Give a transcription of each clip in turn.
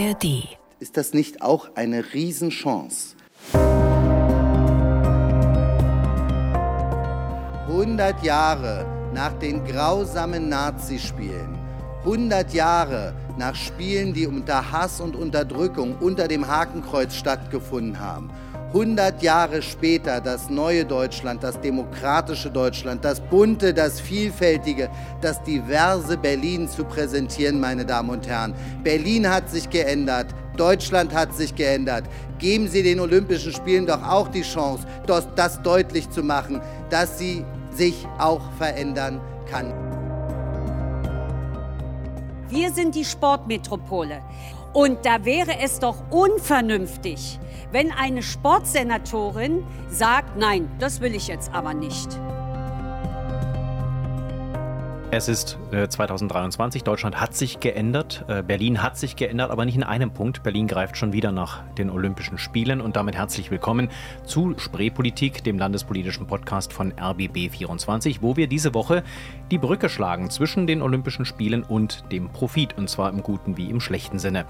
ARD. Ist das nicht auch eine Riesenchance? 100 Jahre nach den grausamen Nazispielen, 100 Jahre nach Spielen, die unter Hass und Unterdrückung unter dem Hakenkreuz stattgefunden haben, 100 Jahre später das neue Deutschland, das demokratische Deutschland, das bunte, das vielfältige, das diverse Berlin zu präsentieren, meine Damen und Herren. Berlin hat sich geändert. Deutschland hat sich geändert. Geben Sie den Olympischen Spielen doch auch die Chance, das deutlich zu machen, dass sie sich auch verändern kann. Wir sind die Sportmetropole. Und da wäre es doch unvernünftig, wenn eine Sportsenatorin sagt, nein, das will ich jetzt aber nicht. Es ist äh, 2023. Deutschland hat sich geändert. Äh, Berlin hat sich geändert, aber nicht in einem Punkt. Berlin greift schon wieder nach den Olympischen Spielen und damit herzlich willkommen zu Spreepolitik, dem landespolitischen Podcast von RBB24, wo wir diese Woche die Brücke schlagen zwischen den Olympischen Spielen und dem Profit, und zwar im guten wie im schlechten Sinne.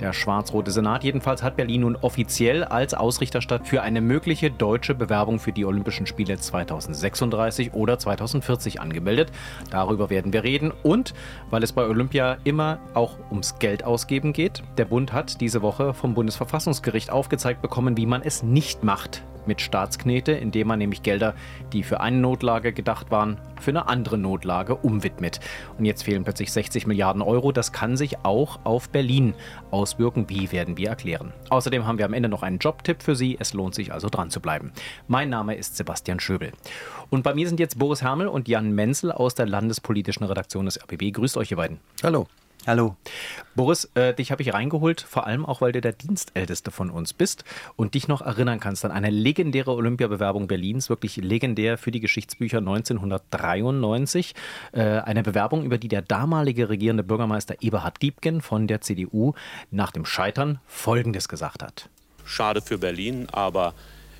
Der schwarz-rote Senat jedenfalls hat Berlin nun offiziell als Ausrichterstadt für eine mögliche deutsche Bewerbung für die Olympischen Spiele 2036 oder 2040 angemeldet. Darüber Darüber werden wir reden. Und weil es bei Olympia immer auch ums Geld ausgeben geht, der Bund hat diese Woche vom Bundesverfassungsgericht aufgezeigt bekommen, wie man es nicht macht mit Staatsknete, indem man nämlich Gelder, die für eine Notlage gedacht waren, für eine andere Notlage umwidmet. Und jetzt fehlen plötzlich 60 Milliarden Euro. Das kann sich auch auf Berlin auswirken. Wie werden wir erklären? Außerdem haben wir am Ende noch einen Jobtipp für Sie. Es lohnt sich also dran zu bleiben. Mein Name ist Sebastian Schöbel. Und bei mir sind jetzt Boris Hermel und Jan Menzel aus der landespolitischen Redaktion des RBB. Grüßt euch, ihr beiden. Hallo. Hallo. Boris, äh, dich habe ich reingeholt, vor allem auch, weil du der Dienstälteste von uns bist und dich noch erinnern kannst an eine legendäre Olympiabewerbung Berlins, wirklich legendär für die Geschichtsbücher 1993. Äh, eine Bewerbung, über die der damalige regierende Bürgermeister Eberhard Diebken von der CDU nach dem Scheitern Folgendes gesagt hat. Schade für Berlin, aber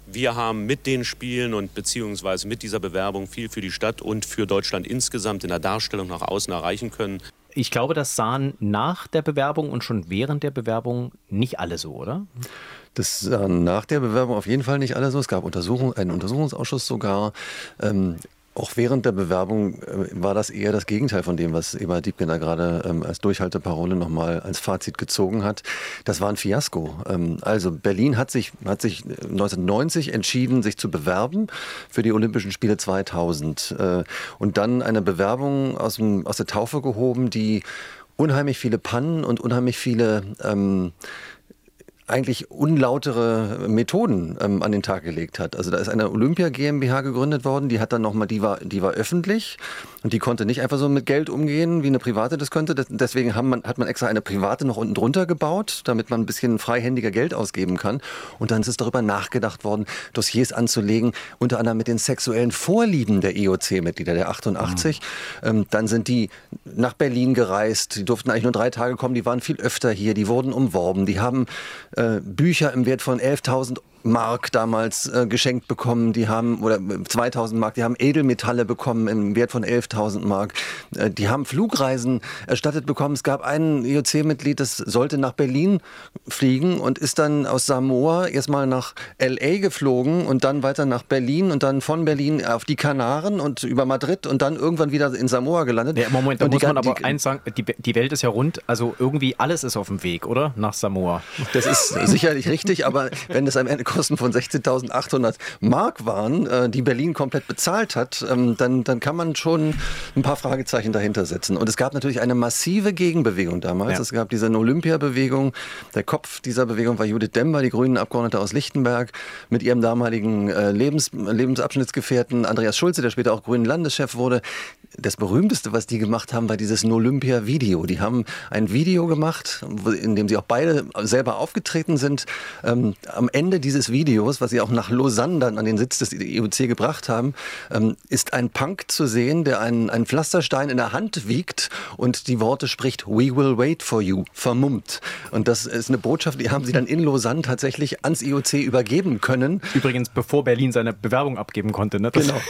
wir haben mit den Spielen und beziehungsweise mit dieser Bewerbung viel für die Stadt und für Deutschland insgesamt in der Darstellung nach außen erreichen können ich glaube, das sahen nach der Bewerbung und schon während der Bewerbung nicht alle so, oder? Das sahen nach der Bewerbung auf jeden Fall nicht alle so. Es gab Untersuchung, einen Untersuchungsausschuss sogar. Ähm, auch während der Bewerbung äh, war das eher das Gegenteil von dem, was Eva Diebken da gerade ähm, als Durchhalteparole nochmal als Fazit gezogen hat. Das war ein Fiasko. Ähm, also Berlin hat sich, hat sich 1990 entschieden, sich zu bewerben für die Olympischen Spiele 2000 äh, und dann eine Bewerbung aus, dem, aus der Taufe gehoben, die unheimlich viele Pannen und unheimlich viele ähm, eigentlich unlautere Methoden ähm, an den Tag gelegt hat. Also da ist eine Olympia GmbH gegründet worden, die hat dann nochmal, die war, die war öffentlich und die konnte nicht einfach so mit Geld umgehen, wie eine private das könnte. Deswegen man, hat man extra eine private noch unten drunter gebaut, damit man ein bisschen freihändiger Geld ausgeben kann. Und dann ist es darüber nachgedacht worden, Dossiers anzulegen, unter anderem mit den sexuellen Vorlieben der IOC-Mitglieder, der 88. Mhm. Ähm, dann sind die nach Berlin gereist, die durften eigentlich nur drei Tage kommen, die waren viel öfter hier, die wurden umworben, die haben Bücher im Wert von 11.000 Mark damals äh, geschenkt bekommen, die haben, oder 2000 Mark, die haben Edelmetalle bekommen im Wert von 11.000 Mark. Äh, die haben Flugreisen erstattet bekommen. Es gab ein IOC-Mitglied, das sollte nach Berlin fliegen und ist dann aus Samoa erstmal nach L.A. geflogen und dann weiter nach Berlin und dann von Berlin auf die Kanaren und über Madrid und dann irgendwann wieder in Samoa gelandet. Ja, Moment, da muss man aber eins sagen, die, die Welt ist ja rund, also irgendwie alles ist auf dem Weg, oder? Nach Samoa. Das ist sicherlich richtig, aber wenn es am Ende Kosten von 16.800 Mark waren, äh, die Berlin komplett bezahlt hat, ähm, dann, dann kann man schon ein paar Fragezeichen dahinter setzen. Und es gab natürlich eine massive Gegenbewegung damals. Ja. Es gab diese Olympiabewegung. Der Kopf dieser Bewegung war Judith Dember, die grünen Abgeordnete aus Lichtenberg, mit ihrem damaligen äh, Lebens, Lebensabschnittsgefährten Andreas Schulze, der später auch grünen Landeschef wurde das berühmteste, was die gemacht haben, war dieses Olympia-Video. Die haben ein Video gemacht, in dem sie auch beide selber aufgetreten sind. Ähm, am Ende dieses Videos, was sie auch nach Lausanne dann an den Sitz des IOC gebracht haben, ähm, ist ein Punk zu sehen, der einen, einen Pflasterstein in der Hand wiegt und die Worte spricht We will wait for you, vermummt. Und das ist eine Botschaft, die haben sie dann in Lausanne tatsächlich ans IOC übergeben können. Übrigens, bevor Berlin seine Bewerbung abgeben konnte. Ne? Genau.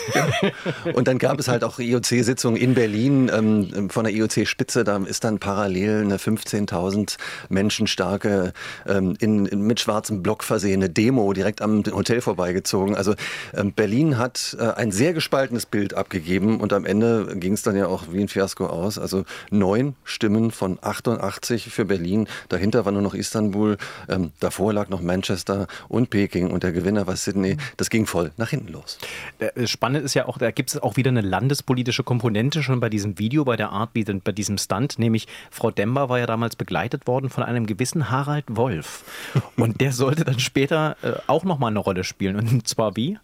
und dann gab es halt auch IOC-Sitzungen in Berlin ähm, von der IOC-Spitze. Da ist dann parallel eine 15.000 Menschen starke, ähm, in, in, mit schwarzem Block versehene Demo direkt am Hotel vorbeigezogen. Also ähm, Berlin hat äh, ein sehr gespaltenes Bild abgegeben und am Ende ging es dann ja auch wie ein Fiasko aus. Also neun Stimmen von 88 für Berlin. Dahinter war nur noch Istanbul. Ähm, davor lag noch Manchester und Peking und der Gewinner war Sydney. Das ging voll nach hinten los. Äh, spannend ist ja auch, da gibt es auch wieder eine landespolitische Komponente schon bei diesem Video, bei der Art, bei diesem Stunt. Nämlich Frau Dember war ja damals begleitet worden von einem gewissen Harald Wolf. Und der sollte dann später äh, auch nochmal eine Rolle spielen. Und zwar wie?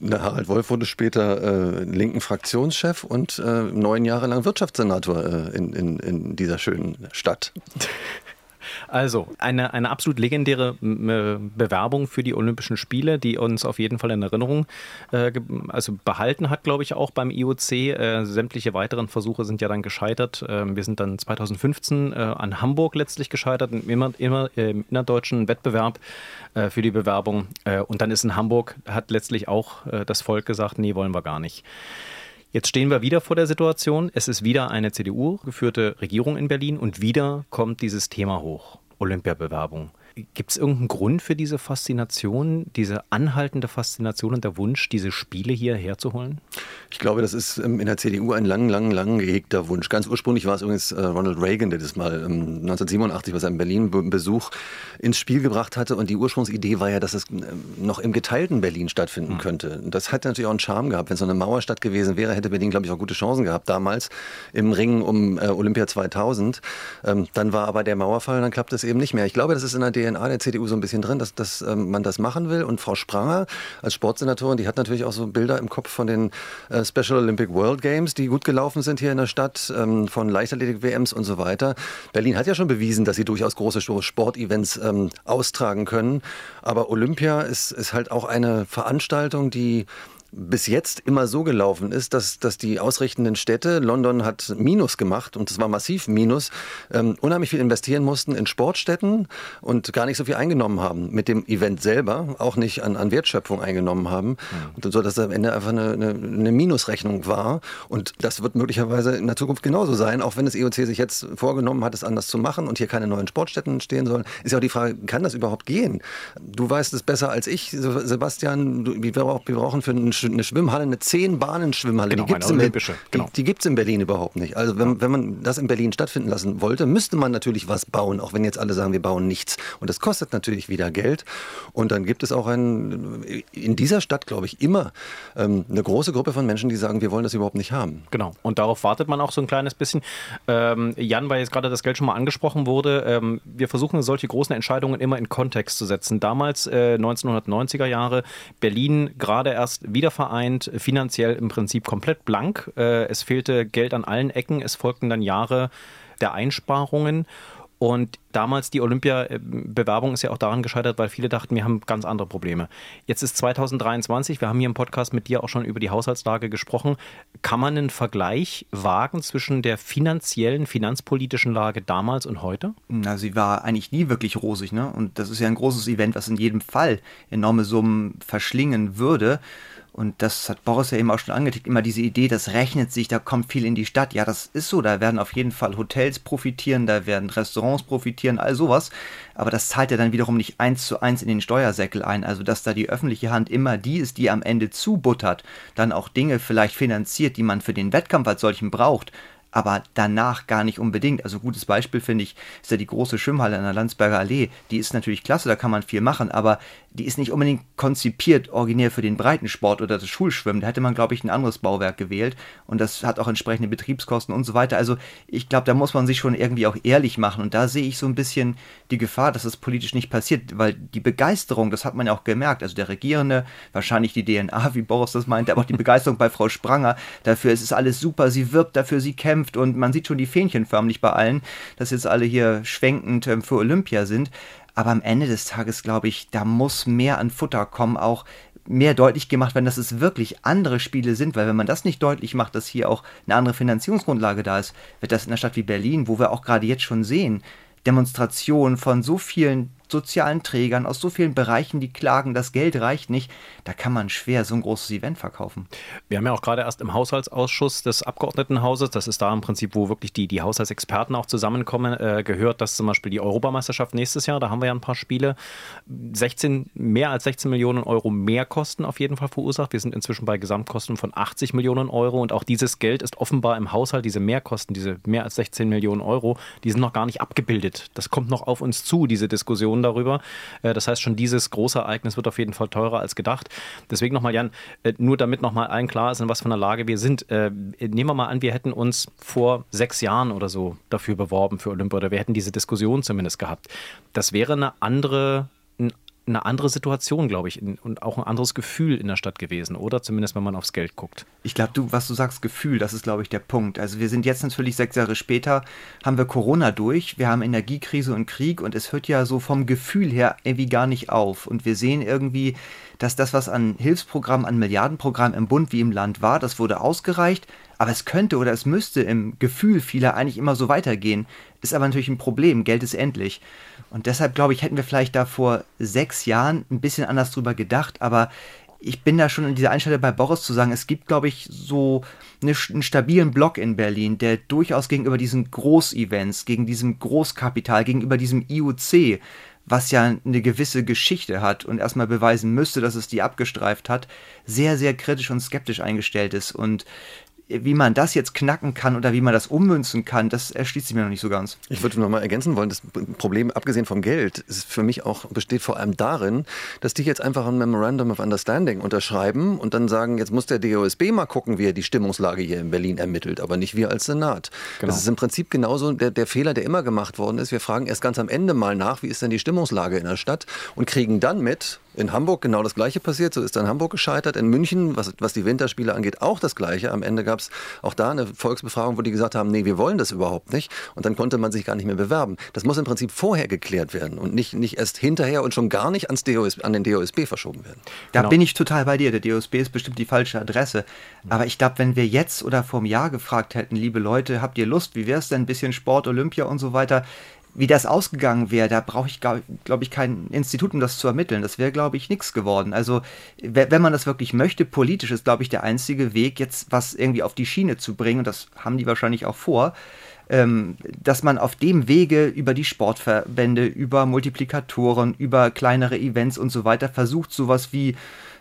Na, Harald Wolf wurde später äh, linken Fraktionschef und äh, neun Jahre lang Wirtschaftssenator äh, in, in, in dieser schönen Stadt. Also, eine, eine absolut legendäre Bewerbung für die Olympischen Spiele, die uns auf jeden Fall in Erinnerung äh, also behalten hat, glaube ich, auch beim IOC. Äh, sämtliche weiteren Versuche sind ja dann gescheitert. Äh, wir sind dann 2015 äh, an Hamburg letztlich gescheitert, im, immer, immer, im innerdeutschen Wettbewerb äh, für die Bewerbung. Äh, und dann ist in Hamburg, hat letztlich auch das Volk gesagt, nee, wollen wir gar nicht. Jetzt stehen wir wieder vor der Situation. Es ist wieder eine CDU-geführte Regierung in Berlin und wieder kommt dieses Thema hoch. Olympiabewerbung. Gibt es irgendeinen Grund für diese Faszination, diese anhaltende Faszination und der Wunsch, diese Spiele hier herzuholen? Ich glaube, das ist ähm, in der CDU ein lang, lang, lang gehegter Wunsch. Ganz ursprünglich war es übrigens äh, Ronald Reagan, der das mal 1987 bei seinem Berlin-Besuch ins Spiel gebracht hatte. Und die Ursprungsidee war ja, dass es ähm, noch im geteilten Berlin stattfinden mhm. könnte. Das hätte natürlich auch einen Charme gehabt. Wenn es so eine Mauerstadt gewesen wäre, hätte Berlin, glaube ich, auch gute Chancen gehabt damals im Ring um äh, Olympia 2000. Ähm, dann war aber der Mauerfall und dann klappt es eben nicht mehr. Ich glaube, das ist in der DNA der CDU so ein bisschen drin, dass, dass man das machen will. Und Frau Spranger als Sportsenatorin, die hat natürlich auch so Bilder im Kopf von den äh, Special Olympic World Games, die gut gelaufen sind hier in der Stadt, ähm, von Leichtathletik-WMs und so weiter. Berlin hat ja schon bewiesen, dass sie durchaus große Sportevents ähm, austragen können. Aber Olympia ist, ist halt auch eine Veranstaltung, die bis jetzt immer so gelaufen ist, dass, dass die ausrichtenden Städte, London hat Minus gemacht und das war massiv Minus, ähm, unheimlich viel investieren mussten in Sportstätten und gar nicht so viel eingenommen haben mit dem Event selber, auch nicht an, an Wertschöpfung eingenommen haben, mhm. und so dass am Ende einfach eine, eine, eine, Minusrechnung war und das wird möglicherweise in der Zukunft genauso sein, auch wenn das IOC sich jetzt vorgenommen hat, es anders zu machen und hier keine neuen Sportstätten entstehen sollen, ist ja auch die Frage, kann das überhaupt gehen? Du weißt es besser als ich, Sebastian, du, wir brauchen für einen eine Schwimmhalle, eine Zehn-Bahnen-Schwimmhalle. Genau, die gibt es in, genau. die, die in Berlin überhaupt nicht. Also wenn, wenn man das in Berlin stattfinden lassen wollte, müsste man natürlich was bauen, auch wenn jetzt alle sagen, wir bauen nichts. Und das kostet natürlich wieder Geld. Und dann gibt es auch ein, in dieser Stadt, glaube ich, immer ähm, eine große Gruppe von Menschen, die sagen, wir wollen das überhaupt nicht haben. Genau. Und darauf wartet man auch so ein kleines bisschen. Ähm, Jan, weil jetzt gerade das Geld schon mal angesprochen wurde, ähm, wir versuchen solche großen Entscheidungen immer in Kontext zu setzen. Damals, äh, 1990er Jahre, Berlin gerade erst wieder vereint, finanziell im Prinzip komplett blank. Äh, es fehlte Geld an allen Ecken. Es folgten dann Jahre der Einsparungen. Und damals die Olympia-Bewerbung ist ja auch daran gescheitert, weil viele dachten, wir haben ganz andere Probleme. Jetzt ist 2023, wir haben hier im Podcast mit dir auch schon über die Haushaltslage gesprochen. Kann man einen Vergleich wagen zwischen der finanziellen, finanzpolitischen Lage damals und heute? Na, sie war eigentlich nie wirklich rosig, ne? Und das ist ja ein großes Event, was in jedem Fall enorme Summen verschlingen würde. Und das hat Boris ja eben auch schon angetickt, immer diese Idee, das rechnet sich, da kommt viel in die Stadt. Ja, das ist so, da werden auf jeden Fall Hotels profitieren, da werden Restaurants profitieren, all sowas. Aber das zahlt ja dann wiederum nicht eins zu eins in den Steuersäckel ein. Also, dass da die öffentliche Hand immer die ist, die am Ende zubuttert, dann auch Dinge vielleicht finanziert, die man für den Wettkampf als solchen braucht aber danach gar nicht unbedingt. Also gutes Beispiel finde ich, ist ja die große Schwimmhalle an der Landsberger Allee. Die ist natürlich klasse, da kann man viel machen, aber die ist nicht unbedingt konzipiert originär für den Breitensport oder das Schulschwimmen. Da hätte man, glaube ich, ein anderes Bauwerk gewählt und das hat auch entsprechende Betriebskosten und so weiter. Also ich glaube, da muss man sich schon irgendwie auch ehrlich machen und da sehe ich so ein bisschen die Gefahr, dass das politisch nicht passiert, weil die Begeisterung, das hat man ja auch gemerkt, also der Regierende, wahrscheinlich die DNA, wie Boris das meinte, aber auch die Begeisterung bei Frau Spranger dafür, es ist alles super, sie wirbt dafür, sie kämpft und man sieht schon die Fähnchen förmlich bei allen, dass jetzt alle hier schwenkend ähm, für Olympia sind. Aber am Ende des Tages glaube ich, da muss mehr an Futter kommen, auch mehr deutlich gemacht werden, dass es wirklich andere Spiele sind, weil wenn man das nicht deutlich macht, dass hier auch eine andere Finanzierungsgrundlage da ist, wird das in einer Stadt wie Berlin, wo wir auch gerade jetzt schon sehen, Demonstrationen von so vielen sozialen Trägern aus so vielen Bereichen, die klagen, das Geld reicht nicht, da kann man schwer so ein großes Event verkaufen. Wir haben ja auch gerade erst im Haushaltsausschuss des Abgeordnetenhauses, das ist da im Prinzip, wo wirklich die, die Haushaltsexperten auch zusammenkommen, äh, gehört, dass zum Beispiel die Europameisterschaft nächstes Jahr, da haben wir ja ein paar Spiele, 16, mehr als 16 Millionen Euro mehr Kosten auf jeden Fall verursacht. Wir sind inzwischen bei Gesamtkosten von 80 Millionen Euro und auch dieses Geld ist offenbar im Haushalt, diese Mehrkosten, diese mehr als 16 Millionen Euro, die sind noch gar nicht abgebildet. Das kommt noch auf uns zu, diese Diskussion Diskussionen darüber. Äh, das heißt, schon dieses große Ereignis wird auf jeden Fall teurer als gedacht. Deswegen nochmal, Jan, äh, nur damit nochmal allen klar ist, in was für einer Lage wir sind. Äh, nehmen wir mal an, wir hätten uns vor sechs Jahren oder so dafür beworben für Olympia oder wir hätten diese Diskussion zumindest gehabt. Das wäre eine andere eine andere Situation, glaube ich, und auch ein anderes Gefühl in der Stadt gewesen, oder? Zumindest, wenn man aufs Geld guckt. Ich glaube, du, was du sagst, Gefühl, das ist, glaube ich, der Punkt. Also wir sind jetzt natürlich sechs Jahre später, haben wir Corona durch, wir haben Energiekrise und Krieg und es hört ja so vom Gefühl her irgendwie gar nicht auf. Und wir sehen irgendwie, dass das, was an Hilfsprogrammen, an Milliardenprogrammen im Bund wie im Land war, das wurde ausgereicht, aber es könnte oder es müsste im Gefühl vieler eigentlich immer so weitergehen. Ist aber natürlich ein Problem, Geld ist endlich. Und deshalb glaube ich, hätten wir vielleicht da vor sechs Jahren ein bisschen anders drüber gedacht, aber ich bin da schon in dieser Einstellung bei Boris zu sagen, es gibt, glaube ich, so eine, einen stabilen Block in Berlin, der durchaus gegenüber diesen Großevents, gegen diesem Großkapital, gegenüber diesem IOC, was ja eine gewisse Geschichte hat und erstmal beweisen müsste, dass es die abgestreift hat, sehr, sehr kritisch und skeptisch eingestellt ist. Und wie man das jetzt knacken kann oder wie man das ummünzen kann, das erschließt sich mir noch nicht so ganz. Ich würde noch mal ergänzen wollen, das Problem, abgesehen vom Geld, ist für mich auch, besteht vor allem darin, dass die jetzt einfach ein Memorandum of Understanding unterschreiben und dann sagen, jetzt muss der DOSB mal gucken, wie er die Stimmungslage hier in Berlin ermittelt, aber nicht wir als Senat. Genau. Das ist im Prinzip genauso der, der Fehler, der immer gemacht worden ist. Wir fragen erst ganz am Ende mal nach, wie ist denn die Stimmungslage in der Stadt und kriegen dann mit, in Hamburg genau das Gleiche passiert, so ist dann Hamburg gescheitert. In München, was, was die Winterspiele angeht, auch das Gleiche. Am Ende gab es auch da eine Volksbefragung, wo die gesagt haben, nee, wir wollen das überhaupt nicht. Und dann konnte man sich gar nicht mehr bewerben. Das muss im Prinzip vorher geklärt werden und nicht, nicht erst hinterher und schon gar nicht ans DOS, an den DOSB verschoben werden. Da genau. bin ich total bei dir. Der DOSB ist bestimmt die falsche Adresse. Aber ich glaube, wenn wir jetzt oder vor einem Jahr gefragt hätten, liebe Leute, habt ihr Lust, wie wäre es denn, ein bisschen Sport, Olympia und so weiter, wie das ausgegangen wäre, da brauche ich, glaube ich, kein Institut, um das zu ermitteln. Das wäre, glaube ich, nichts geworden. Also, wenn man das wirklich möchte, politisch ist, glaube ich, der einzige Weg, jetzt was irgendwie auf die Schiene zu bringen, und das haben die wahrscheinlich auch vor, ähm, dass man auf dem Wege über die Sportverbände, über Multiplikatoren, über kleinere Events und so weiter versucht, sowas wie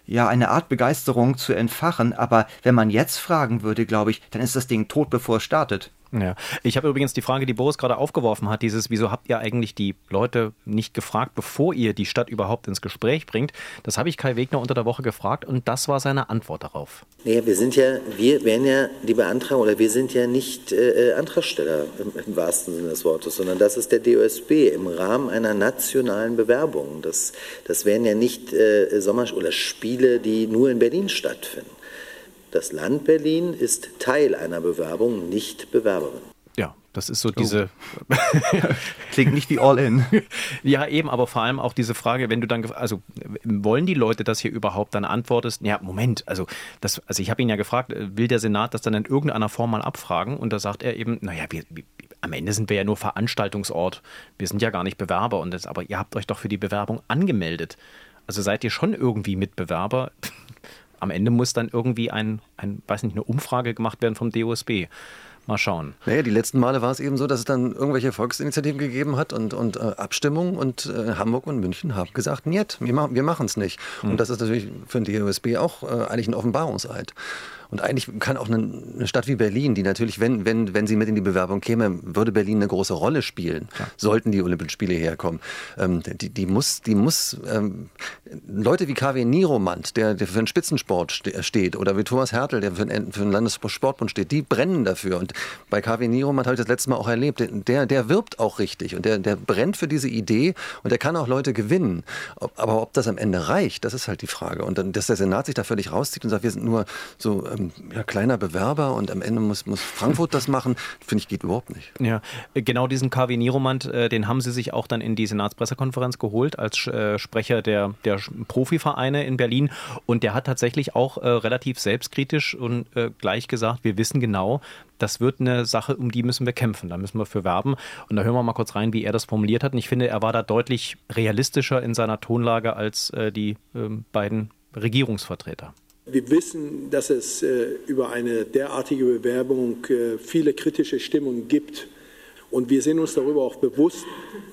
ja, eine Art Begeisterung zu entfachen. Aber wenn man jetzt fragen würde, glaube ich, dann ist das Ding tot, bevor es startet. Ja, ich habe übrigens die Frage, die Boris gerade aufgeworfen hat, dieses, wieso habt ihr eigentlich die Leute nicht gefragt, bevor ihr die Stadt überhaupt ins Gespräch bringt? Das habe ich Kai Wegner unter der Woche gefragt und das war seine Antwort darauf. Naja, wir sind ja, wir werden ja die Beantragung oder wir sind ja nicht äh, Antragsteller im, im, wahrsten Sinne des Wortes, sondern das ist der DOSB im Rahmen einer nationalen Bewerbung. Das, das wären ja nicht äh, Sommer- oder Spiele, die nur in Berlin stattfinden. Das Land Berlin ist Teil einer Bewerbung, nicht Bewerberin. Ja, das ist so diese. Oh. Klingt nicht wie All-In. ja, eben, aber vor allem auch diese Frage, wenn du dann, also wollen die Leute das hier überhaupt, dann antwortest, ja, Moment, also, das, also ich habe ihn ja gefragt, will der Senat das dann in irgendeiner Form mal abfragen? Und da sagt er eben, naja, wir, wir, am Ende sind wir ja nur Veranstaltungsort, wir sind ja gar nicht Bewerber, und das, aber ihr habt euch doch für die Bewerbung angemeldet. Also seid ihr schon irgendwie Mitbewerber? Am Ende muss dann irgendwie ein, ein, weiß nicht, eine Umfrage gemacht werden vom DOSB. Mal schauen. Naja, die letzten Male war es eben so, dass es dann irgendwelche Volksinitiativen gegeben hat und, und äh, Abstimmungen und äh, Hamburg und München haben gesagt, niet, wir, ma wir machen es nicht. Mhm. Und das ist natürlich für den DOSB auch äh, eigentlich ein Offenbarungseid. Und eigentlich kann auch eine, Stadt wie Berlin, die natürlich, wenn, wenn, wenn sie mit in die Bewerbung käme, würde Berlin eine große Rolle spielen, ja. sollten die Olympischen Spiele herkommen. Ähm, die, die muss, die muss ähm, Leute wie KW Niromand, der, der für den Spitzensport steht, oder wie Thomas Hertel, der für den, für den Landessportbund steht, die brennen dafür. Und bei KW Niromand habe ich das letzte Mal auch erlebt, der, der wirbt auch richtig und der, der brennt für diese Idee und der kann auch Leute gewinnen. Aber ob das am Ende reicht, das ist halt die Frage. Und dann, dass der Senat sich da völlig rauszieht und sagt, wir sind nur so ähm, ja, kleiner Bewerber und am Ende muss, muss Frankfurt das machen, finde ich, geht überhaupt nicht. Ja, genau diesen KW Niromand, äh, den haben sie sich auch dann in die Senatspressekonferenz geholt als äh, Sprecher der, der Profivereine in Berlin und der hat tatsächlich auch äh, relativ selbstkritisch und äh, gleich gesagt, wir wissen genau, das wird eine Sache, um die müssen wir kämpfen, da müssen wir für werben. Und da hören wir mal kurz rein, wie er das formuliert hat. Und ich finde, er war da deutlich realistischer in seiner Tonlage als äh, die äh, beiden Regierungsvertreter. Wir wissen, dass es äh, über eine derartige Bewerbung äh, viele kritische Stimmungen gibt. Und wir sind uns darüber auch bewusst,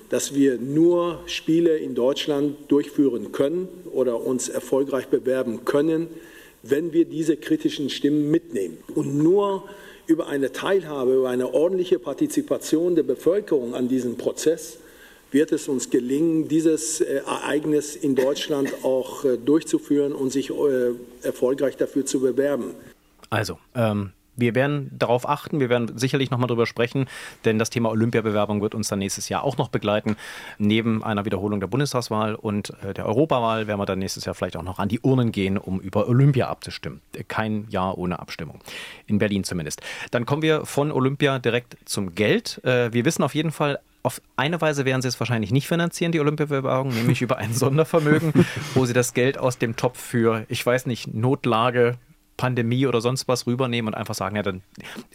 dass wir nur Spiele in Deutschland durchführen können oder uns erfolgreich bewerben können, wenn wir diese kritischen Stimmen mitnehmen. Und nur über eine Teilhabe, über eine ordentliche Partizipation der Bevölkerung an diesem Prozess wird es uns gelingen, dieses äh, Ereignis in Deutschland auch äh, durchzuführen und sich äh, erfolgreich dafür zu bewerben. Also, ähm, wir werden darauf achten, wir werden sicherlich nochmal darüber sprechen, denn das Thema Olympiabewerbung wird uns dann nächstes Jahr auch noch begleiten. Neben einer Wiederholung der Bundestagswahl und der Europawahl werden wir dann nächstes Jahr vielleicht auch noch an die Urnen gehen, um über Olympia abzustimmen. Kein Jahr ohne Abstimmung. In Berlin zumindest. Dann kommen wir von Olympia direkt zum Geld. Wir wissen auf jeden Fall, auf eine Weise werden sie es wahrscheinlich nicht finanzieren, die Olympiabewerbung, nämlich über ein Sondervermögen, wo sie das Geld aus dem Topf für, ich weiß nicht, Notlage, Pandemie oder sonst was rübernehmen und einfach sagen, ja, dann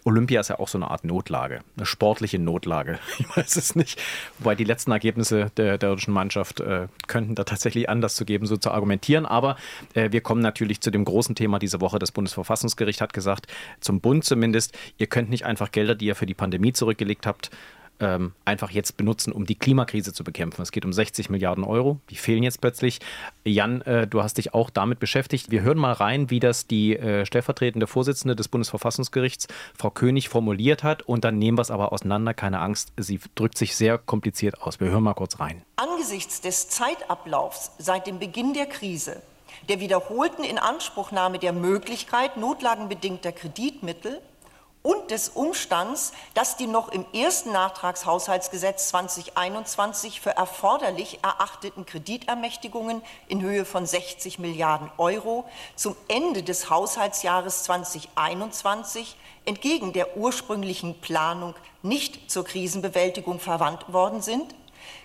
Olympia ist ja auch so eine Art Notlage, eine sportliche Notlage. Ich weiß es nicht. Wobei die letzten Ergebnisse der, deutschen Mannschaft äh, könnten da tatsächlich anders zu geben, so zu argumentieren. Aber äh, wir kommen natürlich zu dem großen Thema dieser Woche. Das Bundesverfassungsgericht hat gesagt, zum Bund zumindest, ihr könnt nicht einfach Gelder, die ihr für die Pandemie zurückgelegt habt, ähm, einfach jetzt benutzen, um die Klimakrise zu bekämpfen. Es geht um 60 Milliarden Euro, die fehlen jetzt plötzlich. Jan, äh, du hast dich auch damit beschäftigt. Wir hören mal rein, wie das die äh, stellvertretende Vorsitzende des Bundesverfassungsgerichts, Frau König, formuliert hat. Und dann nehmen wir es aber auseinander. Keine Angst, sie drückt sich sehr kompliziert aus. Wir hören mal kurz rein. Angesichts des Zeitablaufs seit dem Beginn der Krise, der wiederholten Inanspruchnahme der Möglichkeit notlagenbedingter Kreditmittel und des Umstands, dass die noch im ersten Nachtragshaushaltsgesetz 2021 für erforderlich erachteten Kreditermächtigungen in Höhe von 60 Milliarden Euro zum Ende des Haushaltsjahres 2021 entgegen der ursprünglichen Planung nicht zur Krisenbewältigung verwandt worden sind,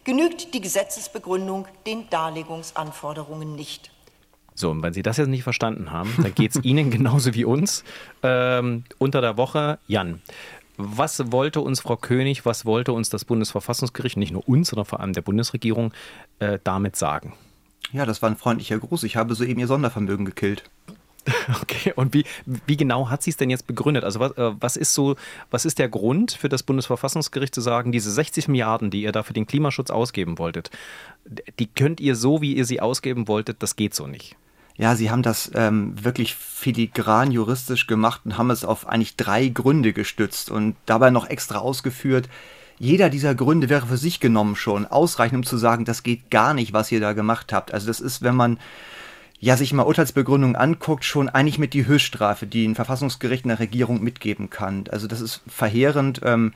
genügt die Gesetzesbegründung den Darlegungsanforderungen nicht. So, und wenn Sie das jetzt nicht verstanden haben, dann geht es Ihnen genauso wie uns. Ähm, unter der Woche, Jan, was wollte uns Frau König, was wollte uns das Bundesverfassungsgericht, nicht nur uns, sondern vor allem der Bundesregierung, äh, damit sagen? Ja, das war ein freundlicher Gruß. Ich habe soeben ihr Sondervermögen gekillt. Okay, und wie, wie genau hat sie es denn jetzt begründet? Also was, äh, was ist so, was ist der Grund für das Bundesverfassungsgericht zu sagen, diese 60 Milliarden, die ihr da für den Klimaschutz ausgeben wolltet, die könnt ihr so, wie ihr sie ausgeben wolltet, das geht so nicht? Ja, sie haben das ähm, wirklich filigran juristisch gemacht und haben es auf eigentlich drei Gründe gestützt und dabei noch extra ausgeführt. Jeder dieser Gründe wäre für sich genommen schon ausreichend, um zu sagen, das geht gar nicht, was ihr da gemacht habt. Also das ist, wenn man ja sich mal Urteilsbegründungen anguckt, schon eigentlich mit die Höchststrafe, die ein Verfassungsgericht in der Regierung mitgeben kann. Also das ist verheerend. Ähm,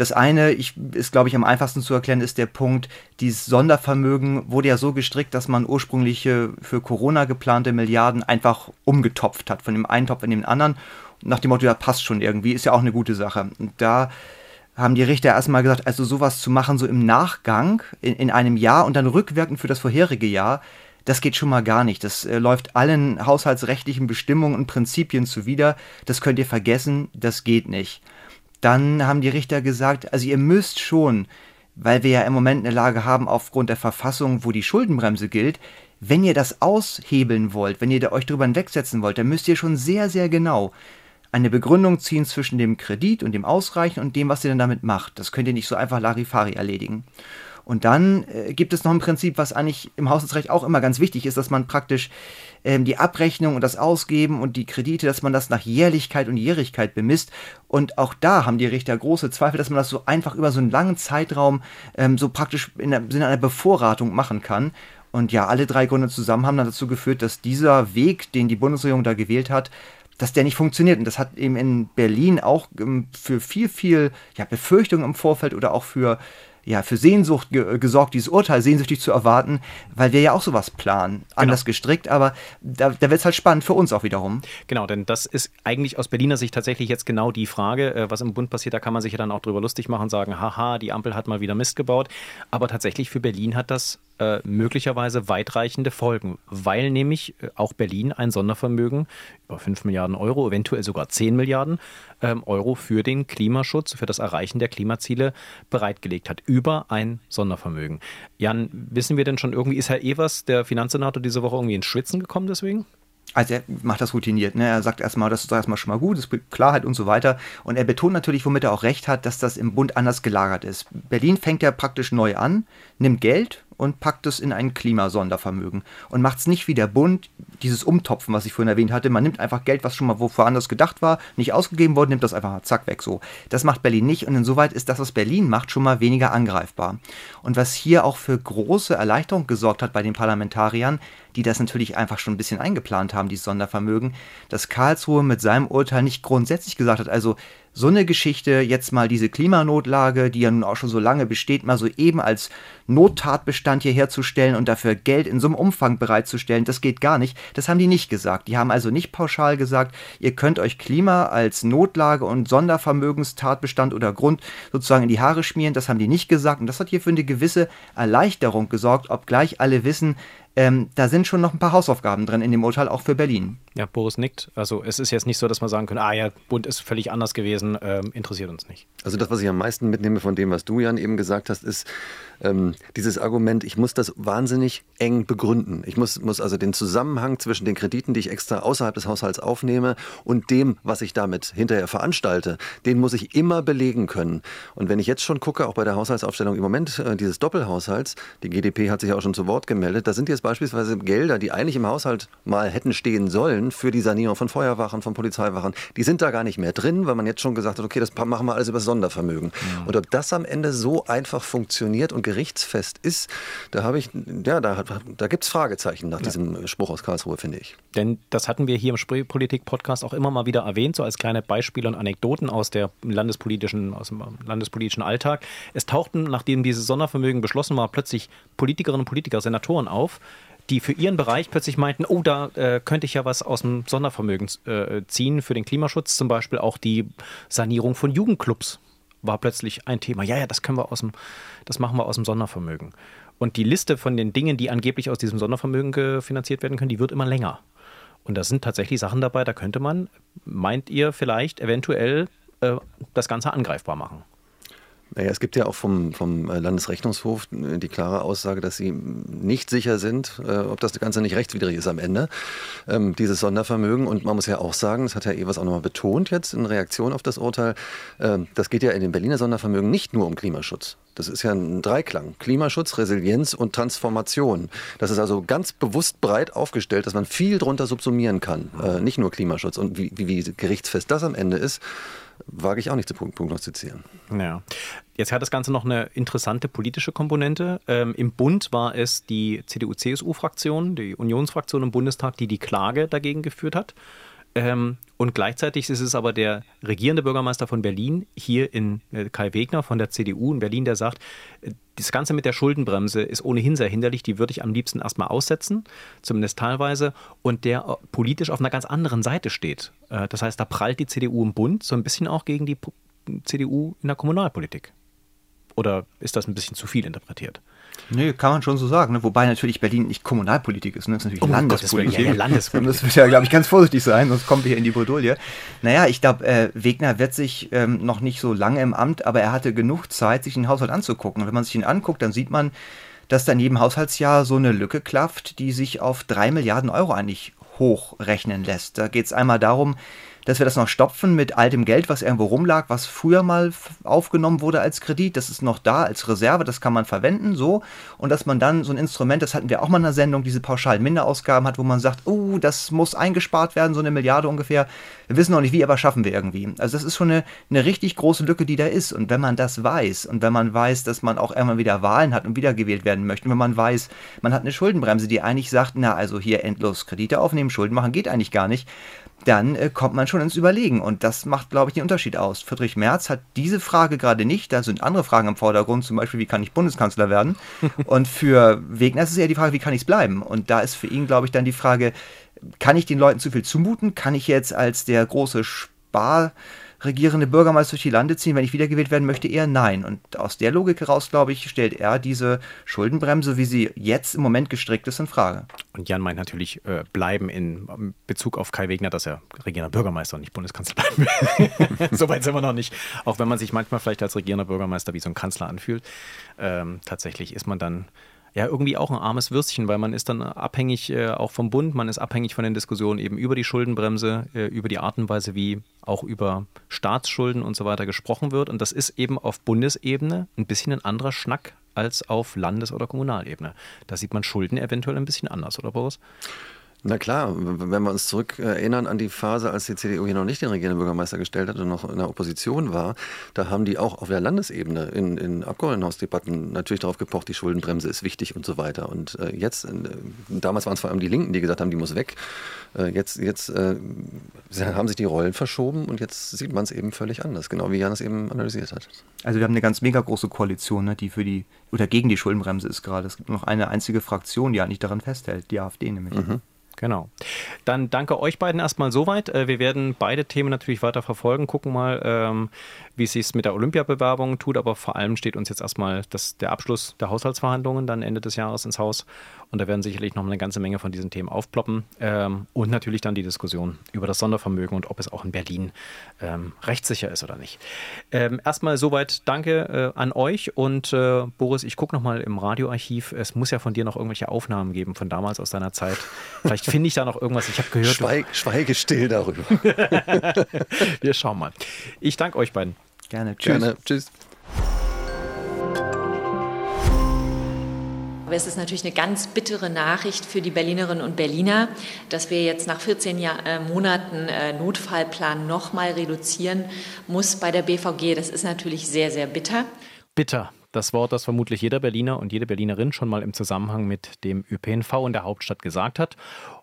das eine ich, ist, glaube ich, am einfachsten zu erklären, ist der Punkt, dieses Sondervermögen wurde ja so gestrickt, dass man ursprüngliche für Corona geplante Milliarden einfach umgetopft hat, von dem einen Topf in den anderen. Nach dem Motto, ja, passt schon irgendwie, ist ja auch eine gute Sache. Und da haben die Richter erstmal gesagt, also sowas zu machen, so im Nachgang, in, in einem Jahr und dann rückwirkend für das vorherige Jahr, das geht schon mal gar nicht. Das äh, läuft allen haushaltsrechtlichen Bestimmungen und Prinzipien zuwider. Das könnt ihr vergessen, das geht nicht dann haben die Richter gesagt, also ihr müsst schon, weil wir ja im Moment eine Lage haben aufgrund der Verfassung, wo die Schuldenbremse gilt, wenn ihr das aushebeln wollt, wenn ihr euch drüber hinwegsetzen wollt, dann müsst ihr schon sehr, sehr genau eine Begründung ziehen zwischen dem Kredit und dem Ausreichen und dem, was ihr dann damit macht. Das könnt ihr nicht so einfach Larifari erledigen. Und dann äh, gibt es noch ein Prinzip, was eigentlich im Haushaltsrecht auch immer ganz wichtig ist, dass man praktisch ähm, die Abrechnung und das Ausgeben und die Kredite, dass man das nach Jährlichkeit und Jährigkeit bemisst. Und auch da haben die Richter große Zweifel, dass man das so einfach über so einen langen Zeitraum ähm, so praktisch in der Sinne einer Bevorratung machen kann. Und ja, alle drei Gründe zusammen haben dann dazu geführt, dass dieser Weg, den die Bundesregierung da gewählt hat, dass der nicht funktioniert. Und das hat eben in Berlin auch ähm, für viel, viel ja, Befürchtungen im Vorfeld oder auch für ja, für Sehnsucht ge gesorgt, dieses Urteil sehnsüchtig zu erwarten, weil wir ja auch sowas planen. Anders genau. gestrickt, aber da, da wird es halt spannend für uns auch wiederum. Genau, denn das ist eigentlich aus Berliner Sicht tatsächlich jetzt genau die Frage, äh, was im Bund passiert. Da kann man sich ja dann auch drüber lustig machen und sagen, haha, die Ampel hat mal wieder Mist gebaut. Aber tatsächlich für Berlin hat das äh, möglicherweise weitreichende Folgen, weil nämlich äh, auch Berlin ein Sondervermögen über 5 Milliarden Euro, eventuell sogar 10 Milliarden ähm, Euro für den Klimaschutz, für das Erreichen der Klimaziele bereitgelegt hat, über ein Sondervermögen. Jan, wissen wir denn schon irgendwie, ist Herr Evers, der Finanzsenator, diese Woche irgendwie ins Schwitzen gekommen deswegen? Also er macht das routiniert. Ne? Er sagt erstmal, das ist erstmal schon mal gut, es bringt Klarheit und so weiter. Und er betont natürlich, womit er auch recht hat, dass das im Bund anders gelagert ist. Berlin fängt ja praktisch neu an, nimmt Geld und packt es in ein Klimasondervermögen und macht es nicht wie der Bund, dieses Umtopfen, was ich vorhin erwähnt hatte. Man nimmt einfach Geld, was schon mal wofür anders gedacht war, nicht ausgegeben worden, nimmt das einfach mal zack weg so. Das macht Berlin nicht und insoweit ist das, was Berlin macht, schon mal weniger angreifbar. Und was hier auch für große Erleichterung gesorgt hat bei den Parlamentariern, die das natürlich einfach schon ein bisschen eingeplant haben, dieses Sondervermögen, dass Karlsruhe mit seinem Urteil nicht grundsätzlich gesagt hat, also so eine Geschichte, jetzt mal diese Klimanotlage, die ja nun auch schon so lange besteht, mal so eben als Nottatbestand hier herzustellen und dafür Geld in so einem Umfang bereitzustellen, das geht gar nicht. Das haben die nicht gesagt. Die haben also nicht pauschal gesagt, ihr könnt euch Klima als Notlage und Sondervermögenstatbestand oder Grund sozusagen in die Haare schmieren. Das haben die nicht gesagt und das hat hier für eine gewisse Erleichterung gesorgt, obgleich alle wissen, ähm, da sind schon noch ein paar Hausaufgaben drin in dem Urteil, auch für Berlin. Ja, Boris nickt. Also es ist jetzt nicht so, dass man sagen könnte, ah ja, Bund ist völlig anders gewesen, ähm, interessiert uns nicht. Also das, was ich am meisten mitnehme von dem, was du, Jan, eben gesagt hast, ist, ähm, dieses Argument, ich muss das wahnsinnig eng begründen. Ich muss, muss also den Zusammenhang zwischen den Krediten, die ich extra außerhalb des Haushalts aufnehme und dem, was ich damit hinterher veranstalte, den muss ich immer belegen können. Und wenn ich jetzt schon gucke, auch bei der Haushaltsaufstellung im Moment äh, dieses Doppelhaushalts, die GDP hat sich auch schon zu Wort gemeldet, da sind jetzt beispielsweise Gelder, die eigentlich im Haushalt mal hätten stehen sollen für die Sanierung von Feuerwachen, von Polizeiwachen, die sind da gar nicht mehr drin, weil man jetzt schon gesagt hat, okay, das machen wir alles über Sondervermögen. Ja. Und ob das am Ende so einfach funktioniert und gerichtsfest ist, da habe ich, ja, da, da gibt es Fragezeichen nach ja. diesem Spruch aus Karlsruhe, finde ich. Denn das hatten wir hier im Spreepolitik-Podcast auch immer mal wieder erwähnt, so als kleine Beispiele und Anekdoten aus der landespolitischen, aus dem landespolitischen Alltag. Es tauchten, nachdem dieses Sondervermögen beschlossen war, plötzlich Politikerinnen und Politiker, Senatoren auf, die für ihren Bereich plötzlich meinten, oh, da äh, könnte ich ja was aus dem Sondervermögen äh, ziehen für den Klimaschutz, zum Beispiel auch die Sanierung von Jugendclubs war plötzlich ein Thema. Ja, ja, das können wir aus dem, das machen wir aus dem Sondervermögen. Und die Liste von den Dingen, die angeblich aus diesem Sondervermögen finanziert werden können, die wird immer länger. Und da sind tatsächlich Sachen dabei, da könnte man, meint ihr vielleicht, eventuell äh, das Ganze angreifbar machen. Naja, es gibt ja auch vom, vom Landesrechnungshof die klare Aussage, dass sie nicht sicher sind, äh, ob das Ganze nicht rechtswidrig ist am Ende, ähm, dieses Sondervermögen. Und man muss ja auch sagen, das hat Herr Evers auch nochmal betont jetzt in Reaktion auf das Urteil, äh, das geht ja in dem Berliner Sondervermögen nicht nur um Klimaschutz. Das ist ja ein Dreiklang. Klimaschutz, Resilienz und Transformation. Das ist also ganz bewusst breit aufgestellt, dass man viel drunter subsumieren kann. Äh, nicht nur Klimaschutz. Und wie, wie, wie gerichtsfest das am Ende ist, wage ich auch nicht zu prognostizieren. Ja. Jetzt hat das Ganze noch eine interessante politische Komponente. Ähm, Im Bund war es die CDU-CSU-Fraktion, die Unionsfraktion im Bundestag, die die Klage dagegen geführt hat. Ähm, und gleichzeitig ist es aber der regierende Bürgermeister von Berlin, hier in äh, Kai Wegner von der CDU in Berlin, der sagt, das Ganze mit der Schuldenbremse ist ohnehin sehr hinderlich, die würde ich am liebsten erstmal aussetzen, zumindest teilweise, und der äh, politisch auf einer ganz anderen Seite steht. Das heißt, da prallt die CDU im Bund so ein bisschen auch gegen die CDU in der Kommunalpolitik. Oder ist das ein bisschen zu viel interpretiert? Nee, kann man schon so sagen. Ne? Wobei natürlich Berlin nicht Kommunalpolitik ist, ne? das ist natürlich oh Landespolitik. Gott, ja, ja, Landespolitik. Das wird ja, glaube ich, ganz vorsichtig sein, sonst kommen wir hier in die Bredouille. Naja, ich glaube, äh, Wegner wird sich ähm, noch nicht so lange im Amt, aber er hatte genug Zeit, sich den Haushalt anzugucken. Und wenn man sich ihn anguckt, dann sieht man, dass da in jedem Haushaltsjahr so eine Lücke klafft, die sich auf drei Milliarden Euro eigentlich hochrechnen lässt. Da geht es einmal darum, dass wir das noch stopfen mit altem Geld, was irgendwo rumlag, was früher mal aufgenommen wurde als Kredit. Das ist noch da als Reserve, das kann man verwenden, so. Und dass man dann so ein Instrument, das hatten wir auch mal in der Sendung, diese pauschalen Minderausgaben hat, wo man sagt, oh, das muss eingespart werden, so eine Milliarde ungefähr. Wir wissen noch nicht wie, aber schaffen wir irgendwie. Also das ist schon eine, eine richtig große Lücke, die da ist. Und wenn man das weiß und wenn man weiß, dass man auch irgendwann wieder Wahlen hat und wiedergewählt werden möchte, und wenn man weiß, man hat eine Schuldenbremse, die eigentlich sagt, na, also hier endlos Kredite aufnehmen, Schulden machen, geht eigentlich gar nicht, dann äh, kommt man schon ins Überlegen. Und das macht, glaube ich, den Unterschied aus. Friedrich Merz hat diese Frage gerade nicht. Da sind andere Fragen im Vordergrund, zum Beispiel, wie kann ich Bundeskanzler werden? und für Wegner ist es eher die Frage, wie kann ich es bleiben? Und da ist für ihn, glaube ich, dann die Frage, kann ich den Leuten zu viel zumuten? Kann ich jetzt als der große Spar regierende Bürgermeister durch die Lande ziehen, wenn ich wiedergewählt werden möchte? Eher nein. Und aus der Logik heraus, glaube ich, stellt er diese Schuldenbremse, wie sie jetzt im Moment gestrickt ist, in Frage. Und Jan meint natürlich äh, bleiben in Bezug auf Kai Wegner, dass er regierender Bürgermeister und nicht Bundeskanzler bleiben will. Soweit sind wir noch nicht. Auch wenn man sich manchmal vielleicht als regierender Bürgermeister wie so ein Kanzler anfühlt. Ähm, tatsächlich ist man dann ja irgendwie auch ein armes Würstchen, weil man ist dann abhängig äh, auch vom Bund, man ist abhängig von den Diskussionen eben über die Schuldenbremse, äh, über die Art und Weise, wie auch über Staatsschulden und so weiter gesprochen wird. Und das ist eben auf Bundesebene ein bisschen ein anderer Schnack als auf Landes- oder Kommunalebene. Da sieht man Schulden eventuell ein bisschen anders, oder Boris? Na klar, wenn wir uns zurück erinnern an die Phase, als die CDU hier noch nicht den regierenden Bürgermeister gestellt hat und noch in der Opposition war, da haben die auch auf der Landesebene in, in Abgeordnetenhausdebatten natürlich darauf gepocht, die Schuldenbremse ist wichtig und so weiter. Und äh, jetzt, äh, damals waren es vor allem die Linken, die gesagt haben, die muss weg. Äh, jetzt jetzt haben sich die Rollen verschoben und jetzt sieht man es eben völlig anders, genau wie Jan es eben analysiert hat. Also wir haben eine ganz mega große Koalition, ne, die für die oder gegen die Schuldenbremse ist gerade. Es gibt noch eine einzige Fraktion, die eigentlich daran festhält, die AfD nämlich. Mhm. Genau. Dann danke euch beiden erstmal soweit. Äh, wir werden beide Themen natürlich weiter verfolgen, gucken mal, ähm, wie es sich mit der Olympiabewerbung tut, aber vor allem steht uns jetzt erstmal das, der Abschluss der Haushaltsverhandlungen dann Ende des Jahres ins Haus und da werden sicherlich noch eine ganze Menge von diesen Themen aufploppen ähm, und natürlich dann die Diskussion über das Sondervermögen und ob es auch in Berlin ähm, rechtssicher ist oder nicht. Ähm, erstmal soweit danke äh, an euch und äh, Boris, ich gucke nochmal im Radioarchiv. Es muss ja von dir noch irgendwelche Aufnahmen geben von damals aus deiner Zeit. Vielleicht finde ich da noch irgendwas. Ich habe gehört. Schweig, schweige still darüber. Wir schauen mal. Ich danke euch beiden. Gerne. Tschüss. Gerne. Tschüss. Aber es ist natürlich eine ganz bittere Nachricht für die Berlinerinnen und Berliner, dass wir jetzt nach 14 Jahr, äh, Monaten äh, Notfallplan nochmal reduzieren muss bei der BVG. Das ist natürlich sehr, sehr bitter. Bitter. Das Wort, das vermutlich jeder Berliner und jede Berlinerin schon mal im Zusammenhang mit dem ÖPNV in der Hauptstadt gesagt hat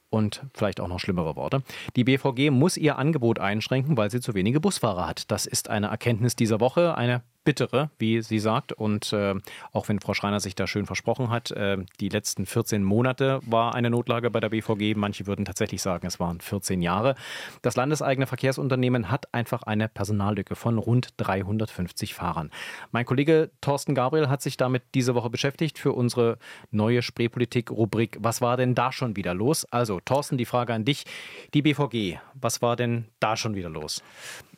und vielleicht auch noch schlimmere Worte. Die BVG muss ihr Angebot einschränken, weil sie zu wenige Busfahrer hat. Das ist eine Erkenntnis dieser Woche, eine bittere, wie sie sagt. Und äh, auch wenn Frau Schreiner sich da schön versprochen hat, äh, die letzten 14 Monate war eine Notlage bei der BVG. Manche würden tatsächlich sagen, es waren 14 Jahre. Das landeseigene Verkehrsunternehmen hat einfach eine Personallücke von rund 350 Fahrern. Mein Kollege Thorsten Gabriel hat sich damit diese Woche beschäftigt für unsere neue Spreepolitik-Rubrik. Was war denn da schon wieder los? Also, Thorsten, die Frage an dich. Die BVG, was war denn da schon wieder los?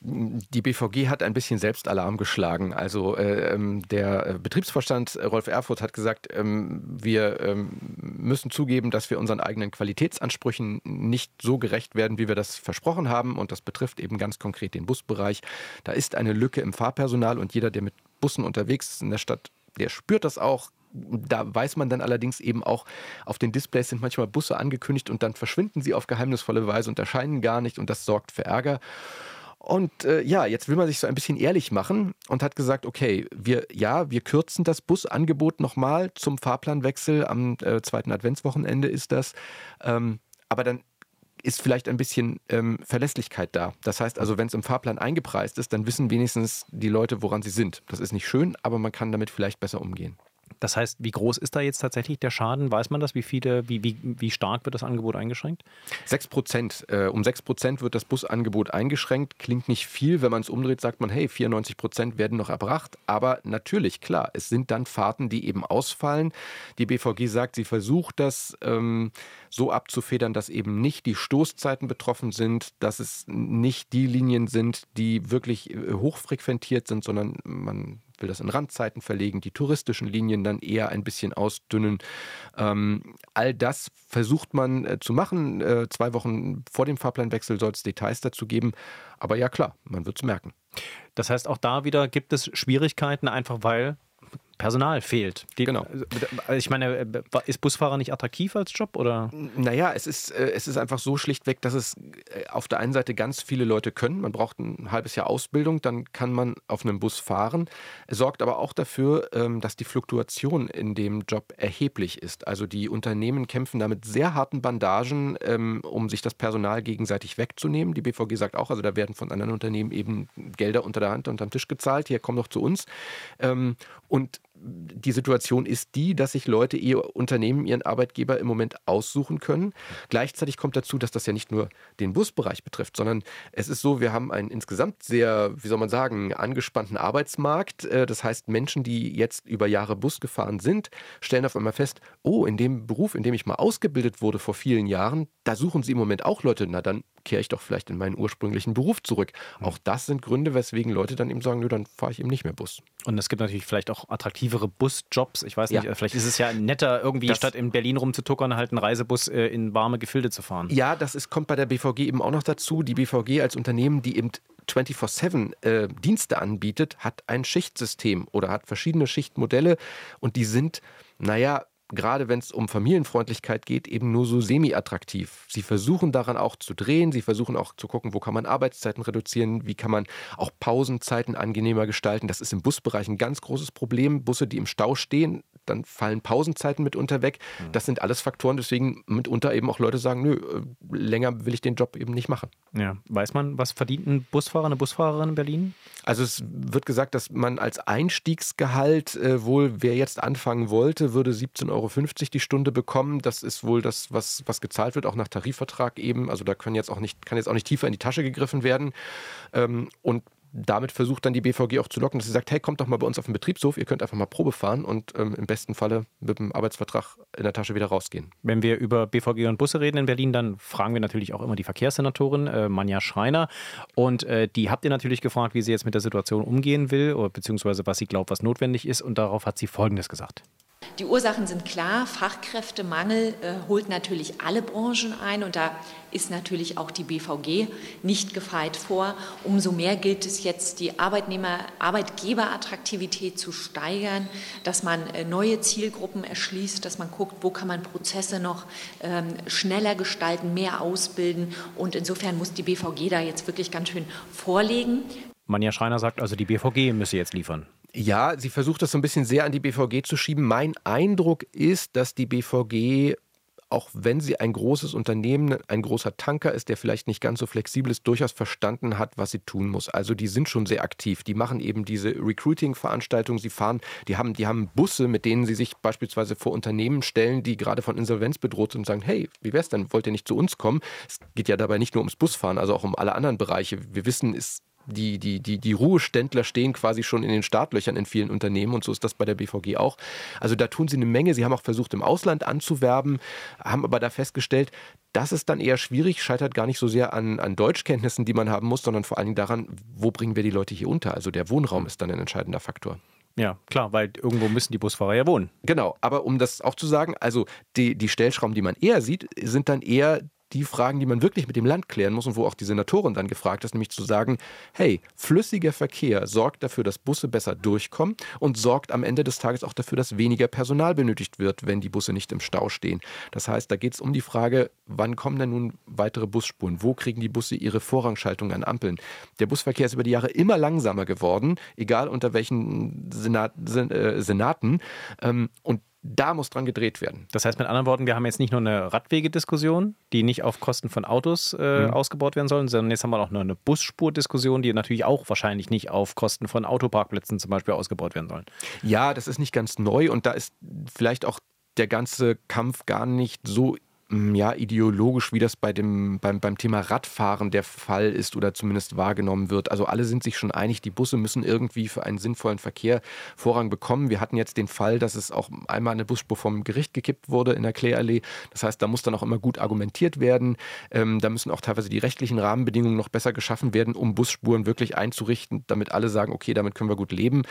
Die BVG hat ein bisschen Selbstalarm geschlagen. Also äh, ähm, der äh, Betriebsvorstand äh, Rolf Erfurt hat gesagt, ähm, wir ähm, müssen zugeben, dass wir unseren eigenen Qualitätsansprüchen nicht so gerecht werden, wie wir das versprochen haben. Und das betrifft eben ganz konkret den Busbereich. Da ist eine Lücke im Fahrpersonal und jeder, der mit Bussen unterwegs ist in der Stadt, der spürt das auch. Da weiß man dann allerdings eben auch, auf den Displays sind manchmal Busse angekündigt und dann verschwinden sie auf geheimnisvolle Weise und erscheinen gar nicht und das sorgt für Ärger. Und äh, ja, jetzt will man sich so ein bisschen ehrlich machen und hat gesagt, okay, wir ja, wir kürzen das Busangebot nochmal zum Fahrplanwechsel. Am äh, zweiten Adventswochenende ist das. Ähm, aber dann ist vielleicht ein bisschen ähm, Verlässlichkeit da. Das heißt also, wenn es im Fahrplan eingepreist ist, dann wissen wenigstens die Leute, woran sie sind. Das ist nicht schön, aber man kann damit vielleicht besser umgehen. Das heißt, wie groß ist da jetzt tatsächlich der Schaden? Weiß man das? Wie, viele, wie, wie, wie stark wird das Angebot eingeschränkt? 6 Prozent. Äh, um 6 Prozent wird das Busangebot eingeschränkt. Klingt nicht viel. Wenn man es umdreht, sagt man, hey, 94 Prozent werden noch erbracht. Aber natürlich, klar, es sind dann Fahrten, die eben ausfallen. Die BVG sagt, sie versucht das ähm, so abzufedern, dass eben nicht die Stoßzeiten betroffen sind, dass es nicht die Linien sind, die wirklich äh, hochfrequentiert sind, sondern man will das in Randzeiten verlegen, die touristischen Linien dann eher ein bisschen ausdünnen. Ähm, all das versucht man äh, zu machen. Äh, zwei Wochen vor dem Fahrplanwechsel soll es Details dazu geben. Aber ja klar, man wird es merken. Das heißt, auch da wieder gibt es Schwierigkeiten, einfach weil Personal fehlt. Die, genau. Also, ich meine, ist Busfahrer nicht attraktiv als Job oder? Naja, es ist, äh, es ist einfach so schlichtweg, dass es äh, auf der einen Seite ganz viele Leute können. Man braucht ein halbes Jahr Ausbildung, dann kann man auf einem Bus fahren. Es sorgt aber auch dafür, ähm, dass die Fluktuation in dem Job erheblich ist. Also die Unternehmen kämpfen da mit sehr harten Bandagen, ähm, um sich das Personal gegenseitig wegzunehmen. Die BVG sagt auch, also da werden von anderen Unternehmen eben Gelder unter der Hand, unterm Tisch gezahlt. Hier komm doch zu uns. Ähm, und die Situation ist die, dass sich Leute ihr Unternehmen, ihren Arbeitgeber im Moment aussuchen können. Gleichzeitig kommt dazu, dass das ja nicht nur den Busbereich betrifft, sondern es ist so, wir haben einen insgesamt sehr, wie soll man sagen, angespannten Arbeitsmarkt. Äh, das heißt, Menschen, die jetzt über Jahre Bus gefahren sind, stellen auf einmal fest, oh, in dem Beruf, in dem ich mal ausgebildet wurde vor vielen Jahren, da suchen sie im Moment auch Leute. Na, dann kehre ich doch vielleicht in meinen ursprünglichen Beruf zurück. Auch das sind Gründe, weswegen Leute dann eben sagen, nö, dann fahre ich eben nicht mehr Bus. Und es gibt natürlich vielleicht auch attraktivere Busjobs. Ich weiß nicht, ja. vielleicht ist es ja netter, irgendwie das, statt in Berlin rumzutuckern, halt einen Reisebus äh, in warme Gefilde zu fahren. Ja, das ist, kommt bei der BVG eben auch noch dazu. Die BVG als Unternehmen, die eben 24-7 äh, Dienste anbietet, hat ein Schichtsystem oder hat verschiedene Schichtmodelle und die sind, naja, gerade wenn es um Familienfreundlichkeit geht, eben nur so semi-attraktiv. Sie versuchen daran auch zu drehen, sie versuchen auch zu gucken, wo kann man Arbeitszeiten reduzieren, wie kann man auch Pausenzeiten angenehmer gestalten. Das ist im Busbereich ein ganz großes Problem. Busse, die im Stau stehen, dann fallen Pausenzeiten mitunter weg. Mhm. Das sind alles Faktoren, deswegen mitunter eben auch Leute sagen, nö, äh, länger will ich den Job eben nicht machen. Ja, weiß man, was verdient ein Busfahrer, eine Busfahrerin in Berlin? Also es wird gesagt, dass man als Einstiegsgehalt äh, wohl, wer jetzt anfangen wollte, würde 17,50 Euro die Stunde bekommen. Das ist wohl das, was, was gezahlt wird, auch nach Tarifvertrag eben. Also da können jetzt auch nicht, kann jetzt auch nicht tiefer in die Tasche gegriffen werden. Ähm, und damit versucht dann die BVG auch zu locken, dass sie sagt, hey, kommt doch mal bei uns auf den Betriebshof, ihr könnt einfach mal Probe fahren und ähm, im besten Falle mit dem Arbeitsvertrag in der Tasche wieder rausgehen. Wenn wir über BVG und Busse reden in Berlin, dann fragen wir natürlich auch immer die Verkehrssenatorin äh, Manja Schreiner und äh, die habt ihr natürlich gefragt, wie sie jetzt mit der Situation umgehen will oder beziehungsweise was sie glaubt, was notwendig ist und darauf hat sie Folgendes gesagt. Die Ursachen sind klar. Fachkräftemangel äh, holt natürlich alle Branchen ein und da ist natürlich auch die BVG nicht gefeit vor. Umso mehr gilt es jetzt, die Arbeitnehmer, Arbeitgeberattraktivität zu steigern, dass man äh, neue Zielgruppen erschließt, dass man guckt, wo kann man Prozesse noch ähm, schneller gestalten, mehr ausbilden. Und insofern muss die BVG da jetzt wirklich ganz schön vorlegen. Manja Schreiner sagt also, die BVG müsse jetzt liefern. Ja, sie versucht das so ein bisschen sehr an die BVG zu schieben. Mein Eindruck ist, dass die BVG, auch wenn sie ein großes Unternehmen, ein großer Tanker ist, der vielleicht nicht ganz so flexibel ist, durchaus verstanden hat, was sie tun muss. Also die sind schon sehr aktiv. Die machen eben diese Recruiting-Veranstaltungen. Sie fahren, die haben, die haben Busse, mit denen sie sich beispielsweise vor Unternehmen stellen, die gerade von Insolvenz bedroht sind und sagen, hey, wie wär's denn? Wollt ihr nicht zu uns kommen? Es geht ja dabei nicht nur ums Busfahren, also auch um alle anderen Bereiche. Wir wissen, es die, die, die, die Ruheständler stehen quasi schon in den Startlöchern in vielen Unternehmen und so ist das bei der BVG auch. Also da tun sie eine Menge. Sie haben auch versucht, im Ausland anzuwerben, haben aber da festgestellt, das ist dann eher schwierig, scheitert gar nicht so sehr an, an Deutschkenntnissen, die man haben muss, sondern vor allen Dingen daran, wo bringen wir die Leute hier unter. Also der Wohnraum ist dann ein entscheidender Faktor. Ja, klar, weil irgendwo müssen die Busfahrer ja wohnen. Genau, aber um das auch zu sagen, also die, die Stellschrauben, die man eher sieht, sind dann eher die Fragen, die man wirklich mit dem Land klären muss und wo auch die Senatorin dann gefragt ist, nämlich zu sagen, hey, flüssiger Verkehr sorgt dafür, dass Busse besser durchkommen und sorgt am Ende des Tages auch dafür, dass weniger Personal benötigt wird, wenn die Busse nicht im Stau stehen. Das heißt, da geht es um die Frage, wann kommen denn nun weitere Busspuren? Wo kriegen die Busse ihre Vorrangschaltung an Ampeln? Der Busverkehr ist über die Jahre immer langsamer geworden, egal unter welchen Senat, äh, Senaten. Ähm, und da muss dran gedreht werden. Das heißt mit anderen Worten, wir haben jetzt nicht nur eine Radwegediskussion, die nicht auf Kosten von Autos äh, mhm. ausgebaut werden sollen, sondern jetzt haben wir auch noch eine Busspurdiskussion, die natürlich auch wahrscheinlich nicht auf Kosten von Autoparkplätzen zum Beispiel ausgebaut werden sollen. Ja, das ist nicht ganz neu und da ist vielleicht auch der ganze Kampf gar nicht so ja, ideologisch, wie das bei dem, beim, beim Thema Radfahren der Fall ist oder zumindest wahrgenommen wird. Also alle sind sich schon einig, die Busse müssen irgendwie für einen sinnvollen Verkehr Vorrang bekommen. Wir hatten jetzt den Fall, dass es auch einmal eine Busspur vom Gericht gekippt wurde in der Kläallee. Das heißt, da muss dann auch immer gut argumentiert werden. Ähm, da müssen auch teilweise die rechtlichen Rahmenbedingungen noch besser geschaffen werden, um Busspuren wirklich einzurichten, damit alle sagen, okay, damit können wir gut leben.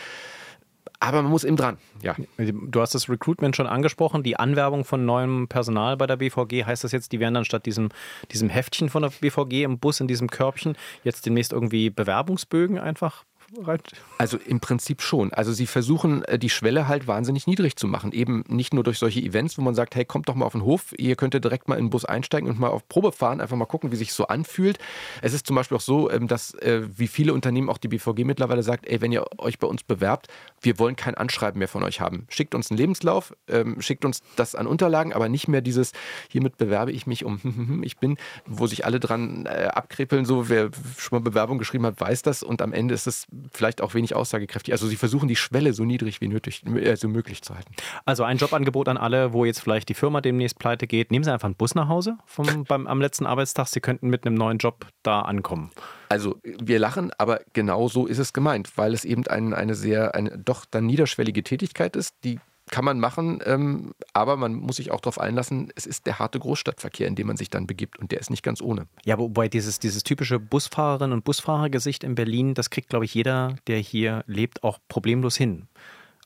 Aber man muss eben dran, ja. Du hast das Recruitment schon angesprochen, die Anwerbung von neuem Personal bei der BVG. Heißt das jetzt, die werden dann statt diesem, diesem Heftchen von der BVG im Bus, in diesem Körbchen, jetzt demnächst irgendwie Bewerbungsbögen einfach rein? Also im Prinzip schon. Also sie versuchen äh, die Schwelle halt wahnsinnig niedrig zu machen. Eben nicht nur durch solche Events, wo man sagt, hey, kommt doch mal auf den Hof, ihr könnt direkt mal in den Bus einsteigen und mal auf Probe fahren, einfach mal gucken, wie sich so anfühlt. Es ist zum Beispiel auch so, ähm, dass äh, wie viele Unternehmen, auch die BVG mittlerweile sagt, ey, wenn ihr euch bei uns bewerbt, wir wollen kein Anschreiben mehr von euch haben. Schickt uns einen Lebenslauf, ähm, schickt uns das an Unterlagen, aber nicht mehr dieses, hiermit bewerbe ich mich um, ich bin, wo sich alle dran äh, abkrepeln, so wer schon mal Bewerbung geschrieben hat, weiß das und am Ende ist es vielleicht auch wenig aussagekräftig. Also sie versuchen die Schwelle so niedrig wie nötig, äh, so möglich zu halten. Also ein Jobangebot an alle, wo jetzt vielleicht die Firma demnächst pleite geht. Nehmen Sie einfach einen Bus nach Hause vom, beim, am letzten Arbeitstag. Sie könnten mit einem neuen Job da ankommen. Also wir lachen, aber genau so ist es gemeint, weil es eben ein, eine sehr, eine doch dann niederschwellige Tätigkeit ist, die kann man machen, ähm, aber man muss sich auch darauf einlassen, es ist der harte Großstadtverkehr, in dem man sich dann begibt und der ist nicht ganz ohne. Ja, wobei dieses, dieses typische Busfahrerin- und Busfahrergesicht in Berlin, das kriegt, glaube ich, jeder, der hier lebt, auch problemlos hin.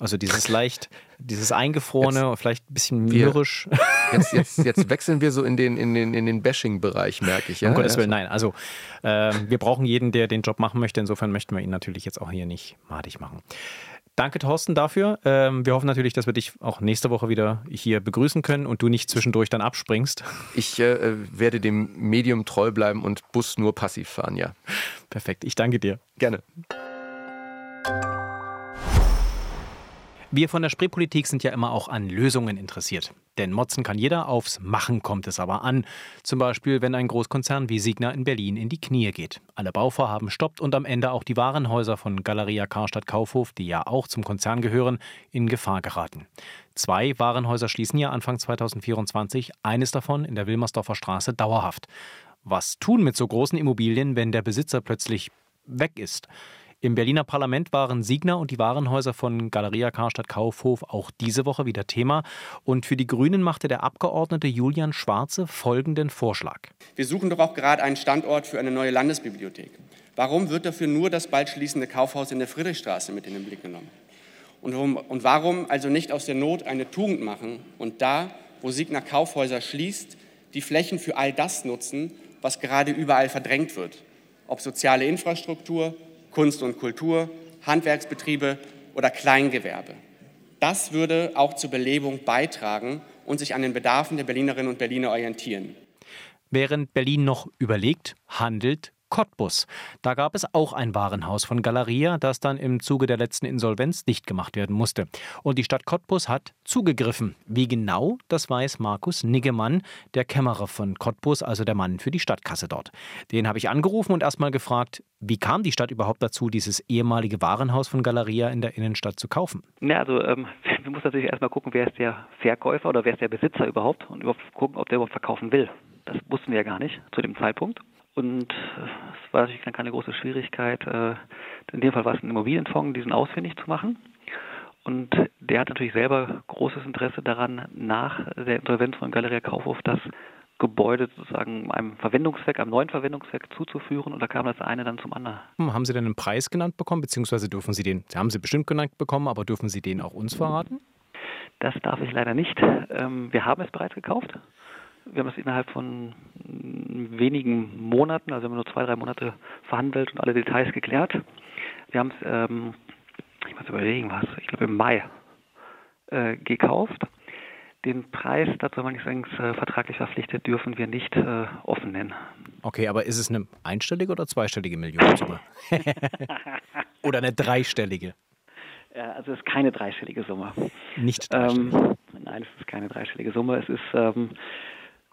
Also dieses leicht, dieses eingefrorene, jetzt, vielleicht ein bisschen mürrisch. Jetzt, jetzt, jetzt, wechseln wir so in den, in den, in den Bashing-Bereich, merke ich. Ja? Um Gottes Willen, nein. Also äh, wir brauchen jeden, der den Job machen möchte. Insofern möchten wir ihn natürlich jetzt auch hier nicht madig machen. Danke, Thorsten, dafür. Ähm, wir hoffen natürlich, dass wir dich auch nächste Woche wieder hier begrüßen können und du nicht zwischendurch dann abspringst. Ich äh, werde dem Medium treu bleiben und Bus nur passiv fahren, ja. Perfekt, ich danke dir. Gerne. Wir von der Spreepolitik sind ja immer auch an Lösungen interessiert. Denn motzen kann jeder, aufs Machen kommt es aber an. Zum Beispiel, wenn ein Großkonzern wie Signa in Berlin in die Knie geht. Alle Bauvorhaben stoppt und am Ende auch die Warenhäuser von Galeria Karstadt Kaufhof, die ja auch zum Konzern gehören, in Gefahr geraten. Zwei Warenhäuser schließen ja Anfang 2024, eines davon in der Wilmersdorfer Straße dauerhaft. Was tun mit so großen Immobilien, wenn der Besitzer plötzlich weg ist? Im Berliner Parlament waren Signer und die Warenhäuser von Galeria Karstadt Kaufhof auch diese Woche wieder Thema. Und für die Grünen machte der Abgeordnete Julian Schwarze folgenden Vorschlag. Wir suchen doch auch gerade einen Standort für eine neue Landesbibliothek. Warum wird dafür nur das bald schließende Kaufhaus in der Friedrichstraße mit in den Blick genommen? Und warum, und warum also nicht aus der Not eine Tugend machen und da, wo Signer Kaufhäuser schließt, die Flächen für all das nutzen, was gerade überall verdrängt wird? Ob soziale Infrastruktur, Kunst und Kultur, Handwerksbetriebe oder Kleingewerbe. Das würde auch zur Belebung beitragen und sich an den Bedarfen der Berlinerinnen und Berliner orientieren. Während Berlin noch überlegt, handelt Cottbus. Da gab es auch ein Warenhaus von Galeria, das dann im Zuge der letzten Insolvenz dicht gemacht werden musste. Und die Stadt Cottbus hat zugegriffen. Wie genau, das weiß Markus Niggemann, der Kämmerer von Cottbus, also der Mann für die Stadtkasse dort. Den habe ich angerufen und erstmal gefragt, wie kam die Stadt überhaupt dazu, dieses ehemalige Warenhaus von Galeria in der Innenstadt zu kaufen? Ja, also ähm, wir müssen natürlich erstmal gucken, wer ist der Verkäufer oder wer ist der Besitzer überhaupt und überhaupt gucken, ob der überhaupt verkaufen will. Das wussten wir ja gar nicht zu dem Zeitpunkt. Und es war natürlich keine große Schwierigkeit, äh, in dem Fall war es ein Immobilienfonds, diesen ausfindig zu machen. Und der hat natürlich selber großes Interesse daran, nach der Insolvenz von Galeria Kaufhof das Gebäude sozusagen einem Verwendungszweck, einem neuen Verwendungszweck zuzuführen. Und da kam das eine dann zum anderen. Hm, haben Sie denn einen Preis genannt bekommen, beziehungsweise dürfen Sie den, Sie haben Sie bestimmt genannt bekommen, aber dürfen Sie den auch uns verraten? Das darf ich leider nicht. Ähm, wir haben es bereits gekauft. Wir haben es innerhalb von wenigen Monaten, also haben wir nur zwei, drei Monate verhandelt und alle Details geklärt. Wir haben es, ähm, ich muss überlegen, was, ich glaube im Mai äh, gekauft. Den Preis, dazu haben wir nicht sagen, äh, vertraglich verpflichtet, dürfen wir nicht äh, offen nennen. Okay, aber ist es eine einstellige oder zweistellige Millionensumme? oder eine dreistellige? Ja, also es ist keine dreistellige Summe. Nicht dreistellig? Ähm, nein, es ist keine dreistellige Summe. Es ist ähm,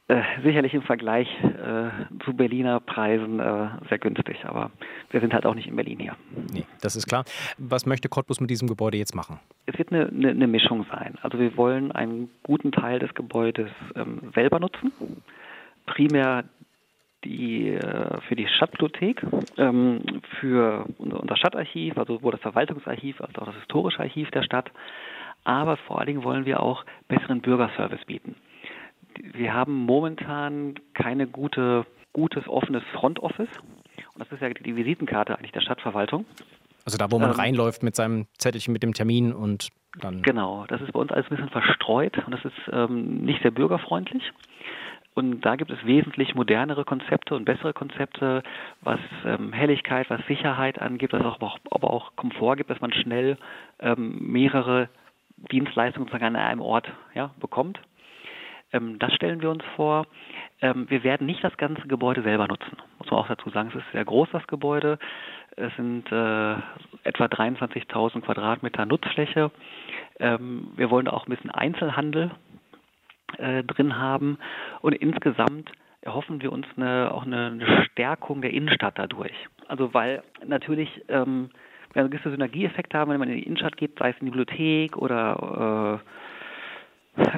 äh, sicherlich im Vergleich äh, zu Berliner Preisen äh, sehr günstig, aber wir sind halt auch nicht in Berlin hier. Nee, das ist klar. Was möchte Cottbus mit diesem Gebäude jetzt machen? Es wird eine, eine, eine Mischung sein. Also wir wollen einen guten Teil des Gebäudes ähm, selber nutzen, primär die äh, für die Stadtbibliothek, ähm, für unser Stadtarchiv, also sowohl das Verwaltungsarchiv als auch das historische Archiv der Stadt. Aber vor allen Dingen wollen wir auch besseren Bürgerservice bieten wir haben momentan keine gute, gutes offenes Front Office. Und das ist ja die Visitenkarte eigentlich der Stadtverwaltung. Also da, wo man ähm, reinläuft mit seinem Zettelchen mit dem Termin und dann. Genau, das ist bei uns alles ein bisschen verstreut und das ist ähm, nicht sehr bürgerfreundlich. Und da gibt es wesentlich modernere Konzepte und bessere Konzepte, was ähm, Helligkeit, was Sicherheit angeht, was auch, aber auch Komfort gibt, dass man schnell ähm, mehrere Dienstleistungen sozusagen an einem Ort ja, bekommt. Ähm, das stellen wir uns vor. Ähm, wir werden nicht das ganze Gebäude selber nutzen, muss man auch dazu sagen. Es ist sehr groß, das Gebäude. Es sind äh, etwa 23.000 Quadratmeter Nutzfläche. Ähm, wir wollen auch ein bisschen Einzelhandel äh, drin haben und insgesamt erhoffen wir uns eine, auch eine, eine, Stärkung der Innenstadt dadurch. Also weil natürlich ähm, wir gewisse Synergieeffekte haben, wenn man in die Innenstadt geht, sei es in die Bibliothek oder äh,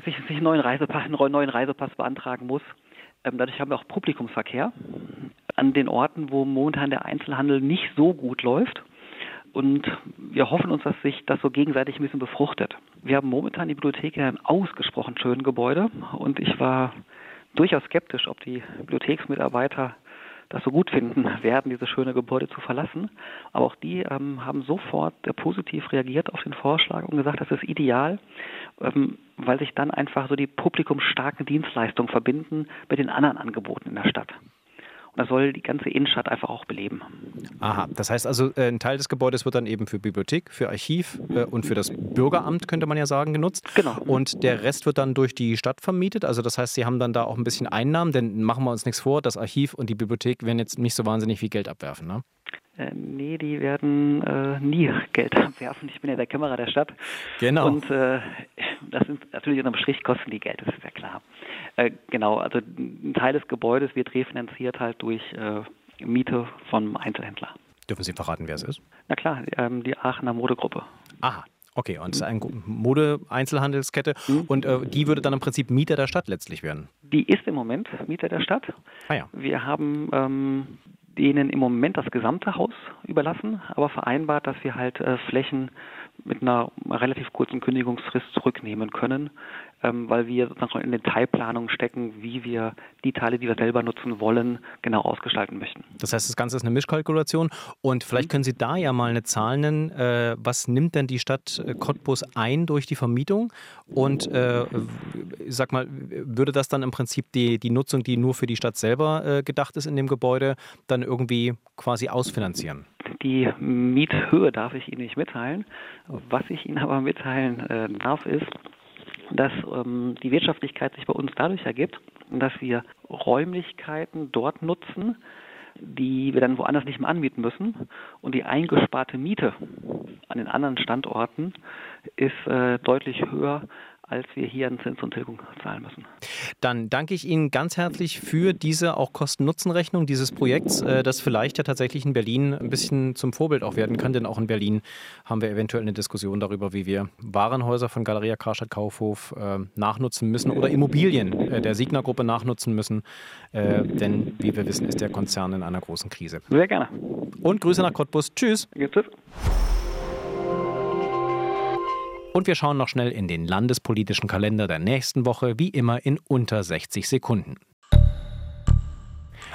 sich, sich einen neuen Reisepass, einen neuen Reisepass beantragen muss. Ähm, dadurch haben wir auch Publikumsverkehr an den Orten, wo momentan der Einzelhandel nicht so gut läuft. Und wir hoffen uns, dass sich das so gegenseitig ein bisschen befruchtet. Wir haben momentan die Bibliothek in einem ausgesprochen schönen Gebäude und ich war durchaus skeptisch, ob die Bibliotheksmitarbeiter das so gut finden werden, dieses schöne Gebäude zu verlassen. Aber auch die ähm, haben sofort äh, positiv reagiert auf den Vorschlag und gesagt, das ist ideal, ähm, weil sich dann einfach so die publikumsstarken Dienstleistungen verbinden mit den anderen Angeboten in der Stadt. Und das soll die ganze Innenstadt einfach auch beleben. Aha, das heißt also, äh, ein Teil des Gebäudes wird dann eben für Bibliothek, für Archiv äh, und für das Bürgeramt, könnte man ja sagen, genutzt. Genau. Und der Rest wird dann durch die Stadt vermietet. Also das heißt, Sie haben dann da auch ein bisschen Einnahmen, denn machen wir uns nichts vor, das Archiv und die Bibliothek werden jetzt nicht so wahnsinnig viel Geld abwerfen, ne? Äh, nee, die werden äh, nie Geld abwerfen. Ich bin ja der Kämmerer der Stadt. Genau. Und äh, das sind natürlich unterm Strich kosten die Geld, das ist ja klar. Äh, genau, also ein Teil des Gebäudes wird refinanziert halt durch äh, Miete vom Einzelhändler. Dürfen Sie verraten, wer es ist? Na klar, ähm, die Aachener Modegruppe. Aha. Okay, und es ist eine Mode-Einzelhandelskette mhm. und äh, die würde dann im Prinzip Mieter der Stadt letztlich werden? Die ist im Moment Mieter der Stadt. Ah ja. Wir haben ähm, denen im Moment das gesamte Haus überlassen, aber vereinbart, dass wir halt äh, Flächen mit einer relativ kurzen Kündigungsfrist zurücknehmen können, ähm, weil wir sozusagen in den Teilplanungen stecken, wie wir die Teile, die wir selber nutzen wollen, genau ausgestalten möchten. Das heißt, das Ganze ist eine Mischkalkulation und vielleicht können Sie da ja mal eine Zahl nennen. Äh, was nimmt denn die Stadt äh, Cottbus ein durch die Vermietung? Und äh, sag mal, würde das dann im Prinzip die, die Nutzung, die nur für die Stadt selber äh, gedacht ist in dem Gebäude, dann irgendwie quasi ausfinanzieren? Die Miethöhe darf ich Ihnen nicht mitteilen. Was ich Ihnen aber mitteilen äh, darf, ist, dass ähm, die Wirtschaftlichkeit sich bei uns dadurch ergibt, dass wir Räumlichkeiten dort nutzen, die wir dann woanders nicht mehr anmieten müssen. Und die eingesparte Miete an den anderen Standorten ist äh, deutlich höher als wir hier an Zins und Tilgung zahlen müssen. Dann danke ich Ihnen ganz herzlich für diese auch Kosten-Nutzen-Rechnung dieses Projekts, äh, das vielleicht ja tatsächlich in Berlin ein bisschen zum Vorbild auch werden kann, denn auch in Berlin haben wir eventuell eine Diskussion darüber, wie wir Warenhäuser von Galeria Karstadt Kaufhof äh, nachnutzen müssen oder Immobilien äh, der Signa Gruppe nachnutzen müssen, denn wie wir wissen, ist der Konzern in einer großen Krise. Sehr gerne. Und Grüße nach Cottbus. Tschüss. Tschüss. Und wir schauen noch schnell in den landespolitischen Kalender der nächsten Woche, wie immer in unter 60 Sekunden.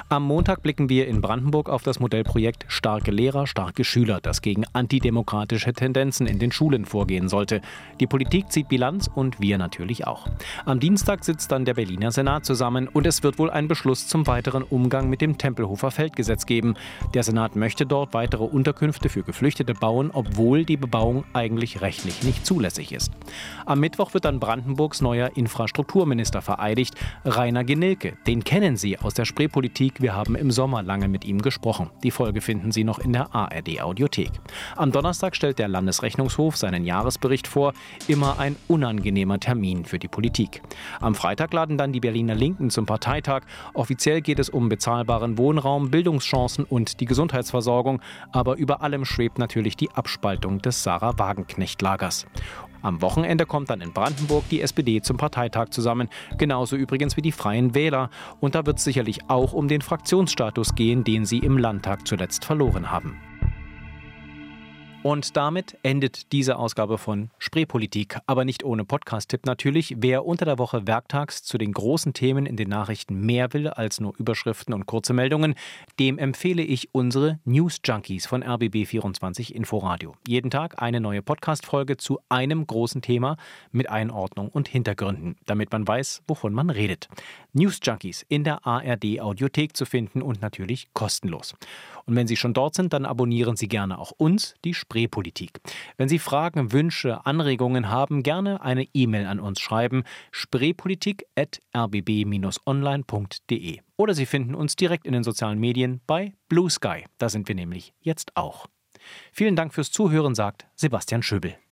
Am Montag blicken wir in Brandenburg auf das Modellprojekt Starke Lehrer, starke Schüler, das gegen antidemokratische Tendenzen in den Schulen vorgehen sollte. Die Politik zieht Bilanz und wir natürlich auch. Am Dienstag sitzt dann der Berliner Senat zusammen und es wird wohl einen Beschluss zum weiteren Umgang mit dem Tempelhofer Feldgesetz geben. Der Senat möchte dort weitere Unterkünfte für Geflüchtete bauen, obwohl die Bebauung eigentlich rechtlich nicht zulässig ist. Am Mittwoch wird dann Brandenburgs neuer Infrastrukturminister vereidigt, Rainer Genilke. Den kennen Sie aus der Spreepolitik wir haben im Sommer lange mit ihm gesprochen. Die Folge finden Sie noch in der ARD Audiothek. Am Donnerstag stellt der Landesrechnungshof seinen Jahresbericht vor. Immer ein unangenehmer Termin für die Politik. Am Freitag laden dann die Berliner Linken zum Parteitag. Offiziell geht es um bezahlbaren Wohnraum, Bildungschancen und die Gesundheitsversorgung. Aber über allem schwebt natürlich die Abspaltung des Sarah Wagenknecht-Lagers. Am Wochenende kommt dann in Brandenburg die SPD zum Parteitag zusammen, genauso übrigens wie die Freien Wähler. Und da wird es sicherlich auch um den Fraktionsstatus gehen, den sie im Landtag zuletzt verloren haben. Und damit endet diese Ausgabe von Spreepolitik, aber nicht ohne Podcast-Tipp natürlich. Wer unter der Woche werktags zu den großen Themen in den Nachrichten mehr will als nur Überschriften und kurze Meldungen, dem empfehle ich unsere News Junkies von RBB24 Inforadio. Jeden Tag eine neue Podcast-Folge zu einem großen Thema mit Einordnung und Hintergründen, damit man weiß, wovon man redet. News Junkies in der ARD Audiothek zu finden und natürlich kostenlos. Und wenn Sie schon dort sind, dann abonnieren Sie gerne auch uns, die Spreepolitik. Wenn Sie Fragen, Wünsche, Anregungen haben, gerne eine E-Mail an uns schreiben: spreepolitik.rbb-online.de. Oder Sie finden uns direkt in den sozialen Medien bei Blue Sky. Da sind wir nämlich jetzt auch. Vielen Dank fürs Zuhören, sagt Sebastian Schöbel.